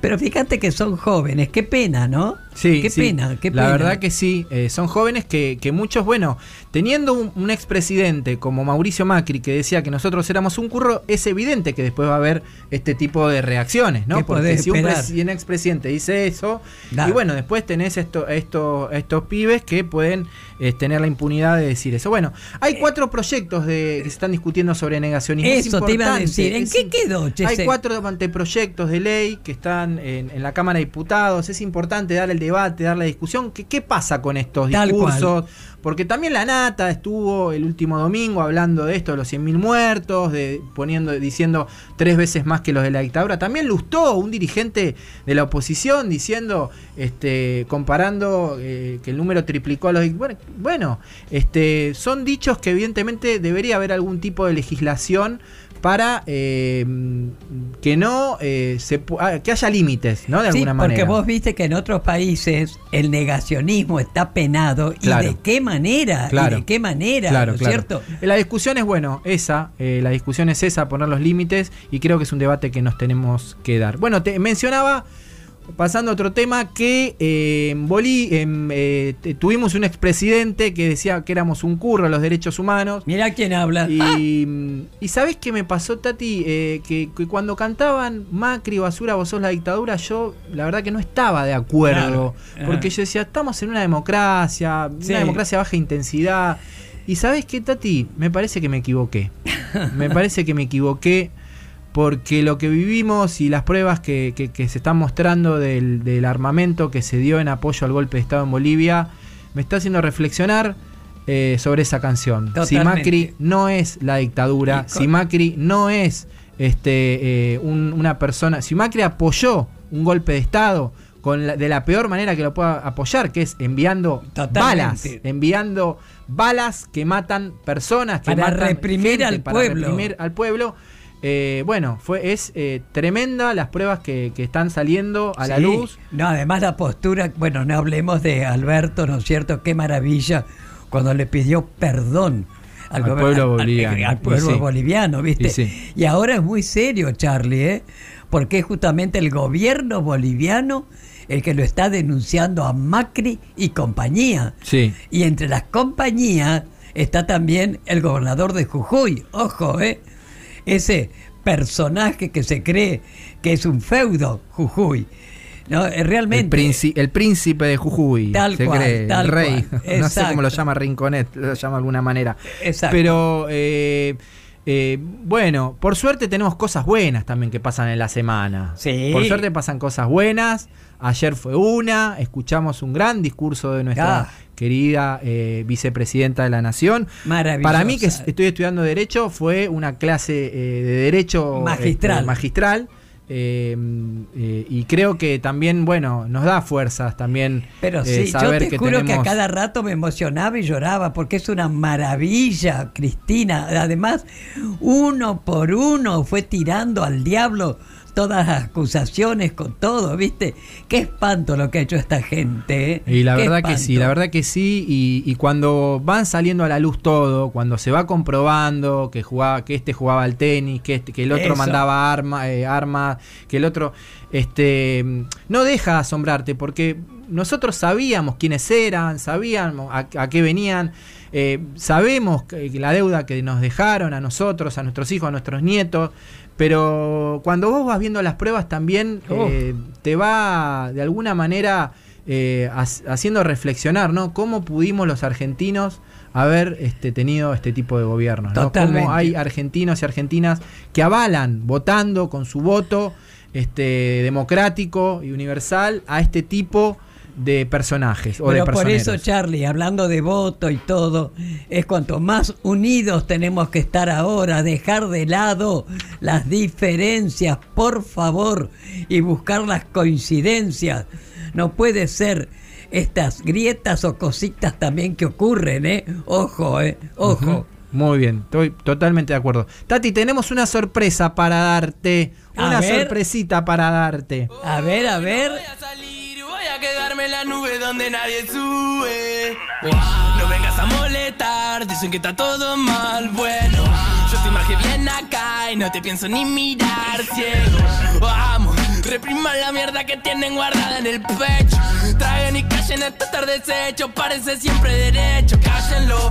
Pero fíjate que son jóvenes, qué pena, ¿no? Sí, qué sí. pena, qué La pena. verdad que sí, eh, son jóvenes que, que muchos, bueno, teniendo un, un expresidente como Mauricio Macri que decía que nosotros éramos un curro, es evidente que después va a haber este tipo de reacciones, ¿no? ¿Qué Porque si un, presi- un expresidente dice eso, y bueno, después tenés esto, esto, estos pibes que pueden eh, tener la impunidad de decir eso. Bueno, hay cuatro proyectos de, que se están discutiendo sobre negacionismo. Es Eso te iba a importante, decir. ¿En es qué quedó? Hay cuatro anteproyectos de ley que están en, en la Cámara de Diputados. Es importante dar el debate, dar la discusión. ¿Qué, qué pasa con estos discursos? Porque también la Nata estuvo el último domingo hablando de esto, de los 100.000 muertos, de, poniendo, diciendo tres veces más que los de la dictadura. También Lustó, un dirigente de la oposición, diciendo, este, comparando eh, que el número triplicó a los... bueno, este, son dichos que evidentemente debería haber algún tipo de legislación para eh, que no eh, se ah, que haya límites, ¿no? De Sí, alguna porque manera. vos viste que en otros países el negacionismo está penado Claro. y de qué manera, Claro. y de qué manera, Claro, ¿no es claro. cierto? Eh, La discusión es, bueno, esa, eh, la discusión es esa, poner los límites, y creo que es un debate que nos tenemos que dar. Bueno, te mencionaba, pasando a otro tema, que eh, en Bolí eh, tuvimos un expresidente que decía que éramos un curro a los derechos humanos. Mira quién habla. Y, y ¿sabés qué me pasó, Tati? Eh, que, que cuando cantaban Macri, basura, vos sos la dictadura, yo la verdad que no estaba de acuerdo. Claro. Porque yo decía, estamos en una democracia, Sí. una democracia de baja intensidad. Y ¿sabés qué, Tati? Me parece que me equivoqué. me parece que me equivoqué porque lo que vivimos y las pruebas que, que- que se están mostrando del, del armamento que se dio en apoyo al golpe de Estado en Bolivia me está haciendo reflexionar eh, sobre esa canción. Si. Macri no es la dictadura, si Macri no es este, eh, un- una persona, si Macri apoyó un golpe de Estado con la- de la peor manera que lo pueda apoyar, que es enviando Totalmente. balas, enviando balas que matan personas, que Para matan reprimir gente, al para pueblo. reprimir al pueblo. Eh, bueno, fue es eh, tremenda las pruebas que, que están saliendo a la luz. No, además la postura, bueno, no hablemos de Alberto, ¿no es cierto? Qué maravilla cuando le pidió perdón Al gober- pueblo boliviano. al pueblo Y sí. boliviano, ¿viste? Y sí. Y ahora es muy serio, Charlie, ¿eh? Porque es justamente el gobierno boliviano el que lo está denunciando a Macri y compañía. Sí. Y entre las compañías está también el gobernador de Jujuy. Ojo, ¿eh? Ese personaje que se cree que es un feudo, Jujuy. No, Eh, El, realmente. el príncipe de Jujuy, Tal se cual, cree, tal el rey. cual. [LAUGHS] no sé cómo lo llama Rinconet, lo llama de alguna manera. Exacto. Pero eh, eh, bueno, por suerte tenemos cosas buenas también que pasan en la semana. Sí. Por suerte pasan cosas buenas. Ayer fue una, escuchamos un gran discurso de nuestra Ah. querida eh, vicepresidenta de la Nación. Para mí, que es- estoy estudiando Derecho, fue una clase eh, de Derecho Magistral. este, magistral. eh, eh, y creo que también, bueno, nos da fuerzas también Pero eh, sí, yo te que juro que a cada rato me emocionaba y lloraba porque es una maravilla, Cristina. Además, uno por uno fue tirando al diablo todas las acusaciones con todo, ¿viste? Qué espanto lo que ha hecho esta gente. ¿eh? Y la Qué verdad que sí, la verdad que sí. Y, y cuando van saliendo a la luz todo, cuando se va comprobando que jugaba, que este jugaba al tenis, que este, que el otro Eso. mandaba arma, eh, armas, que el otro, este, no deja de asombrarte, porque nosotros sabíamos quiénes eran, sabíamos a, a qué venían. eh, sabemos que la deuda que nos dejaron a nosotros, a nuestros hijos, a nuestros nietos, pero cuando vos vas viendo las pruebas también Oh. eh, te va de alguna manera eh, ha- haciendo reflexionar, ¿no? ¿Cómo pudimos los argentinos haber este, tenido este tipo de gobierno? ¿no? ¿Cómo hay argentinos y argentinas que avalan, votando con su voto este, democrático y universal a este tipo de personajes o de Pero por personeros? eso, Charlie, hablando de voto y todo, es cuanto más unidos tenemos que estar ahora, dejar de lado las diferencias, por favor, y buscar las coincidencias. No puede ser estas grietas o cositas también que ocurren, ¿eh? Ojo, ¿eh? Ojo. Muy bien, estoy totalmente de acuerdo. Tati, tenemos una sorpresa para darte. A Una ver. sorpresita para darte. A ver, a ver. Voy quedarme en la nube donde nadie sube. No vengas a molestar, dicen que está todo mal. Bueno, yo te imagino bien acá y no te pienso ni mirar ciego. Vamos, repriman la mierda que tienen guardada en el pecho. Traigan y callen este tarde desecho, parece siempre derecho. Cállenlo,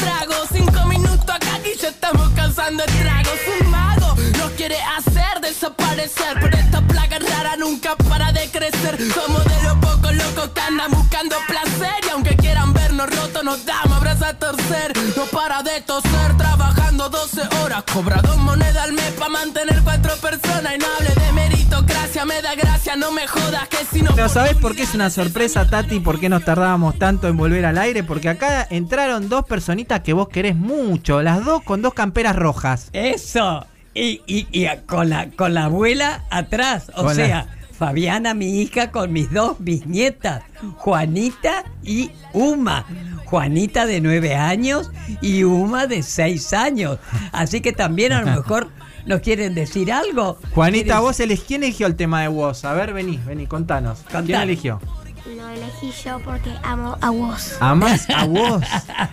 estamos causando estragos. Un mago nos quiere hacer desaparecer. Pero esta plaga rara nunca para de crecer. Somos de los pocos locos que andan buscando placer. Y aunque quieran vernos rotos, nos damos abrazos a torcer. No para de toser, trabajando 12 horas. Cobra dos monedas al mes pa' mantener cuatro personas. Y no hable de ya me da gracia, no me jodas que si no. Pero ¿sabés por qué es una sorpresa, Tati? ¿Por qué nos tardábamos tanto en volver al aire? Porque acá entraron dos personitas que vos querés mucho, las dos con dos camperas rojas. Eso. Y, y- y con, la, con la abuela atrás. O Con la- sea, Fabiana, mi hija, con mis dos bisnietas, Juanita y Uma. Juanita de nueve años y Uma de seis años. Así que también a lo mejor nos quieren decir algo. Juanita, ¿Quieren- vos elegí, ¿quién eligió el tema de vos? A ver, vení, vení, contanos. ¿Quién eligió? Lo elegí yo porque amo a vos. Amás a [LAUGHS] vos.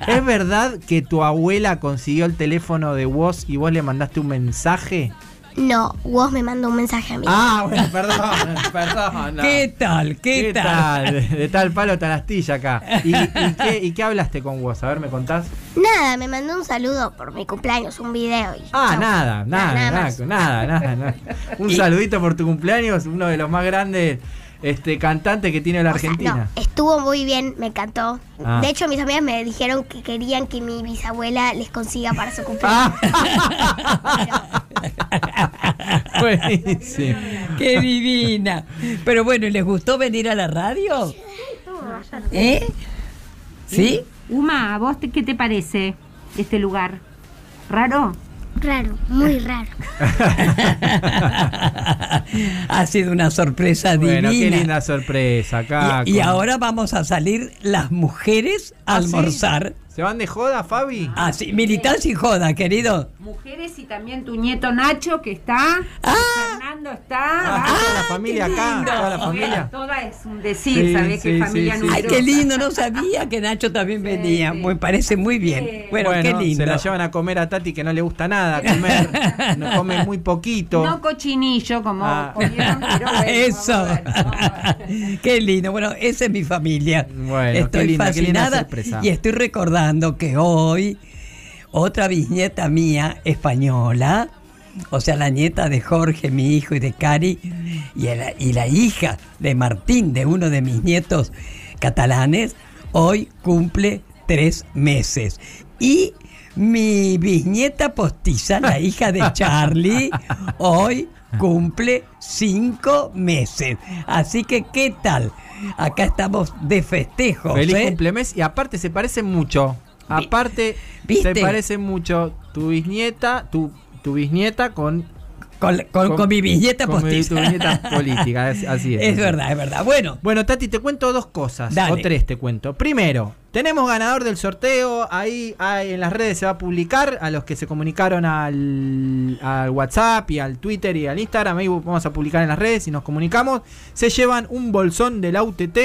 ¿Es verdad que tu abuela consiguió el teléfono de vos y vos le mandaste un mensaje? No, vos me mandó un mensaje a mí. Ah, bueno, [LAUGHS] perdón, perdón. no. ¿Qué tal? ¿Qué, ¿Qué tal? De, de tal palo tal astilla acá. ¿Y, y [LAUGHS] qué, y qué hablaste con vos? A ver, ¿me contás? Nada, me mandó un saludo por mi cumpleaños, un video. Y Ah, chau. nada, nada, nada nada, más. nada, nada, nada. [LAUGHS] Un saludito por tu cumpleaños, uno de los más grandes este, cantantes que tiene la O sea, Argentina. no, estuvo muy bien, me encantó. Ah. De hecho, mis amigas me dijeron que querían que mi bisabuela les consiga para su [LAUGHS] Ah. cumpleaños. [LAUGHS] Buenísimo. ¡Qué divina! Pero bueno, ¿y ¿les gustó venir a la radio? ¿Eh? ¿Sí? Uma, ¿a vos te- qué te parece este lugar? ¿Raro? Raro, muy [LAUGHS] raro. ha sido una sorpresa Bueno, qué divina. linda sorpresa acá. Y, ahora vamos a salir las mujeres a ¿Ah, sí? ¿Se van de joda, Fabi? Ah, sí, militancia y joda, querido. Mujeres y también tu nieto Nacho que está. Fernando está. Ah, toda la familia qué acá, toda la familia. Toda es un decir, Sí, ¿sabés? sí, que familia sí. Ay, qué lindo, no sabía que Nacho también venía. Me parece muy bien. Bueno, qué lindo. se la llevan a comer a Tati que no le gusta nada comer. no [LAUGHS] come muy poquito. No cochinillo como Ah. comieron, pero bueno, [LAUGHS] Eso. qué lindo. Bueno, esa es mi familia. Bueno, qué estoy linda, qué linda fascinada sorpresa. y estoy recordando que hoy otra bisnieta mía española, o sea, la nieta de Jorge, mi hijo, y de Cari, y la, y la hija de Martín, de uno de mis nietos catalanes, hoy cumple tres meses. Y mi bisnieta postiza, la hija de [LAUGHS] Charlie, hoy cumple cinco meses. Así que, ¿qué tal? Acá estamos de festejo. Feliz ¿eh? cumplemes y aparte se parecen mucho. Aparte ¿Viste? se parecen mucho tu bisnieta, tu, tu bisnieta con Con, con- con mi bisnieta con mi- tu bisnieta política, es- así es. Es verdad, es verdad. Bueno, Bueno, Tati, te cuento dos cosas. Dale. O tres te cuento. Primero, tenemos ganador del sorteo. Ahí, ahí en las redes se va a publicar. A los que se comunicaron al, al WhatsApp y al Twitter y al Instagram. Ahí vamos a publicar en las redes y nos comunicamos. Se llevan un bolsón de la UTT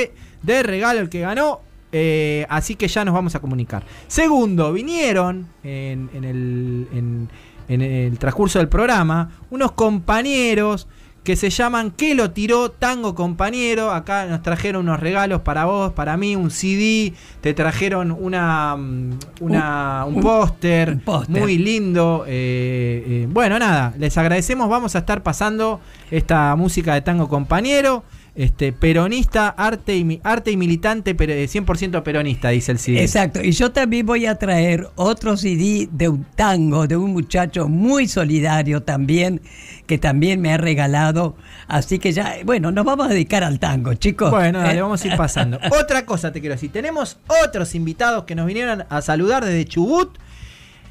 de regalo el que ganó. Eh, así que ya nos vamos a comunicar. Segundo, vinieron en, en el, en- en el transcurso del programa unos compañeros que se llaman ¿Qué lo tiró Tango Compañero? Acá nos trajeron unos regalos para vos, para mí, un CD, te trajeron una, mm, una un, Un- póster un póster. muy lindo. eh, eh, bueno, nada, les agradecemos, vamos a estar pasando esta música de Tango Compañero. Este, peronista, arte y, arte y militante, pero eh, 100% peronista, dice el CD. Exacto, y yo también voy a traer otro CD de un tango, de un muchacho muy solidario también, que también me ha regalado. Así que ya, bueno, nos vamos a dedicar al tango, chicos. Bueno, dale, ¿Eh? vamos a ir pasando. [LAUGHS] Otra cosa te quiero decir. Tenemos otros invitados que nos vinieron a saludar desde Chubut,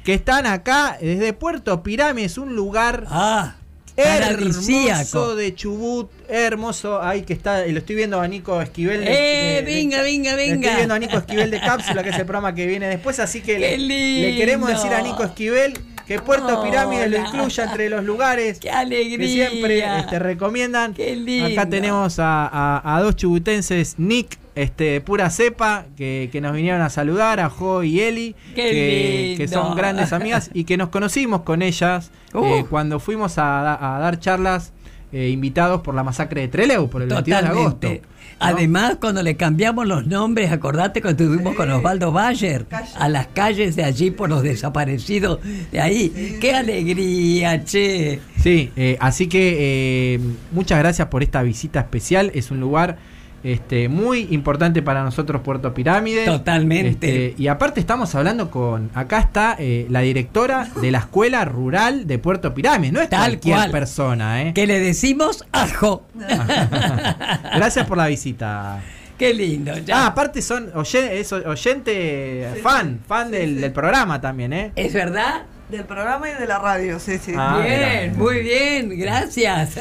que están acá, desde Puerto Pirámides, un lugar Ah, hermoso de Chubut, hermoso. Ahí que está, lo estoy viendo a Nico Esquivel. de- ¡Eh, de- de- venga, venga, venga! Estoy viendo a Nico Esquivel de Cápsula, que es el programa que viene después, así que le, ¡Qué le queremos decir a Nico Esquivel que Puerto. Pirámides lo incluya entre los lugares ¡Qué alegría! que siempre este, recomiendan. ¡Qué lindo! Acá tenemos a, a- a dos chubutenses, Nick, este, pura cepa, que, que nos vinieron a saludar, a Jo y Eli, ¡Qué que, que son grandes amigas y que nos conocimos con ellas Uh. eh, cuando fuimos a, da- a dar charlas eh, invitados por la masacre de Trelew, por el 22 de agosto. Además, cuando le cambiamos los nombres, acordate cuando estuvimos con Osvaldo Bayer a las calles de allí por los desaparecidos de ahí. ¡Qué alegría, che! Sí, eh, así que eh, muchas gracias por esta visita especial. Es un lugar Este, muy importante para nosotros Puerto Pirámide. Totalmente. Este, y aparte estamos hablando con, acá está eh, la directora de la Escuela Rural de Puerto Pirámide. No es Tal cualquier cual. persona, ¿eh? Que le decimos ajo. [LAUGHS] Gracias por la visita. Qué lindo. Ah, aparte son oye- es oyente, fan, fan del, del programa también, ¿eh? ¿Es verdad? Del programa y de la radio, sí, sí. Ah, bien, mira. muy bien, gracias.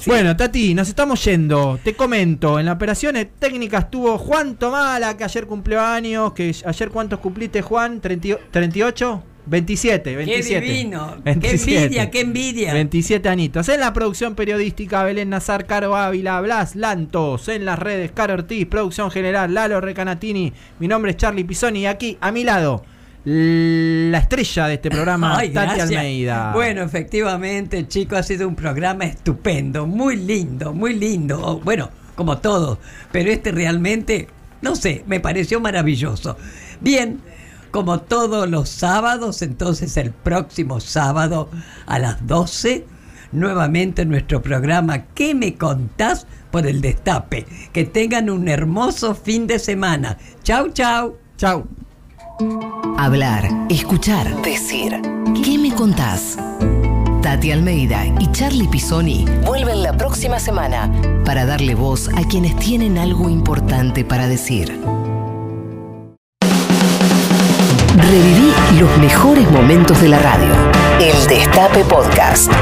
Sí. [LAUGHS] Bueno, Tati, nos estamos yendo. Te comento, en la operaciones técnicas estuvo Juan Tomala, que ayer cumplió años. Que ayer cuántos cumpliste, Juan? ¿30 ¿38? 27, 27. Qué divino. 27. Qué envidia, qué envidia. 27 anitos. En la producción periodística, Belén Nazar, Caro Ávila, Blas Lantos. En las redes, Caro Ortiz, producción general, Lalo Recanatini. Mi nombre es Charlie Pisoni y aquí, a mi lado, la estrella de este programa, Ay, Tati gracias. Almeida. Bueno, efectivamente, chicos, ha sido un programa estupendo, muy lindo, muy lindo. Oh, Bueno, como todos, pero este realmente, no sé, me pareció maravilloso. Bien, como todos los sábados, entonces el próximo sábado a las 12, nuevamente nuestro programa ¿Qué me contás? por el destape. Que tengan un hermoso fin de semana. Chau, chau. Chau. Hablar, escuchar, decir. ¿Qué me contás? Tati Almeida y Charlie Pisoni vuelven la próxima semana para darle voz a quienes tienen algo importante para decir. Reviví los mejores momentos de la radio. El Destape Podcast.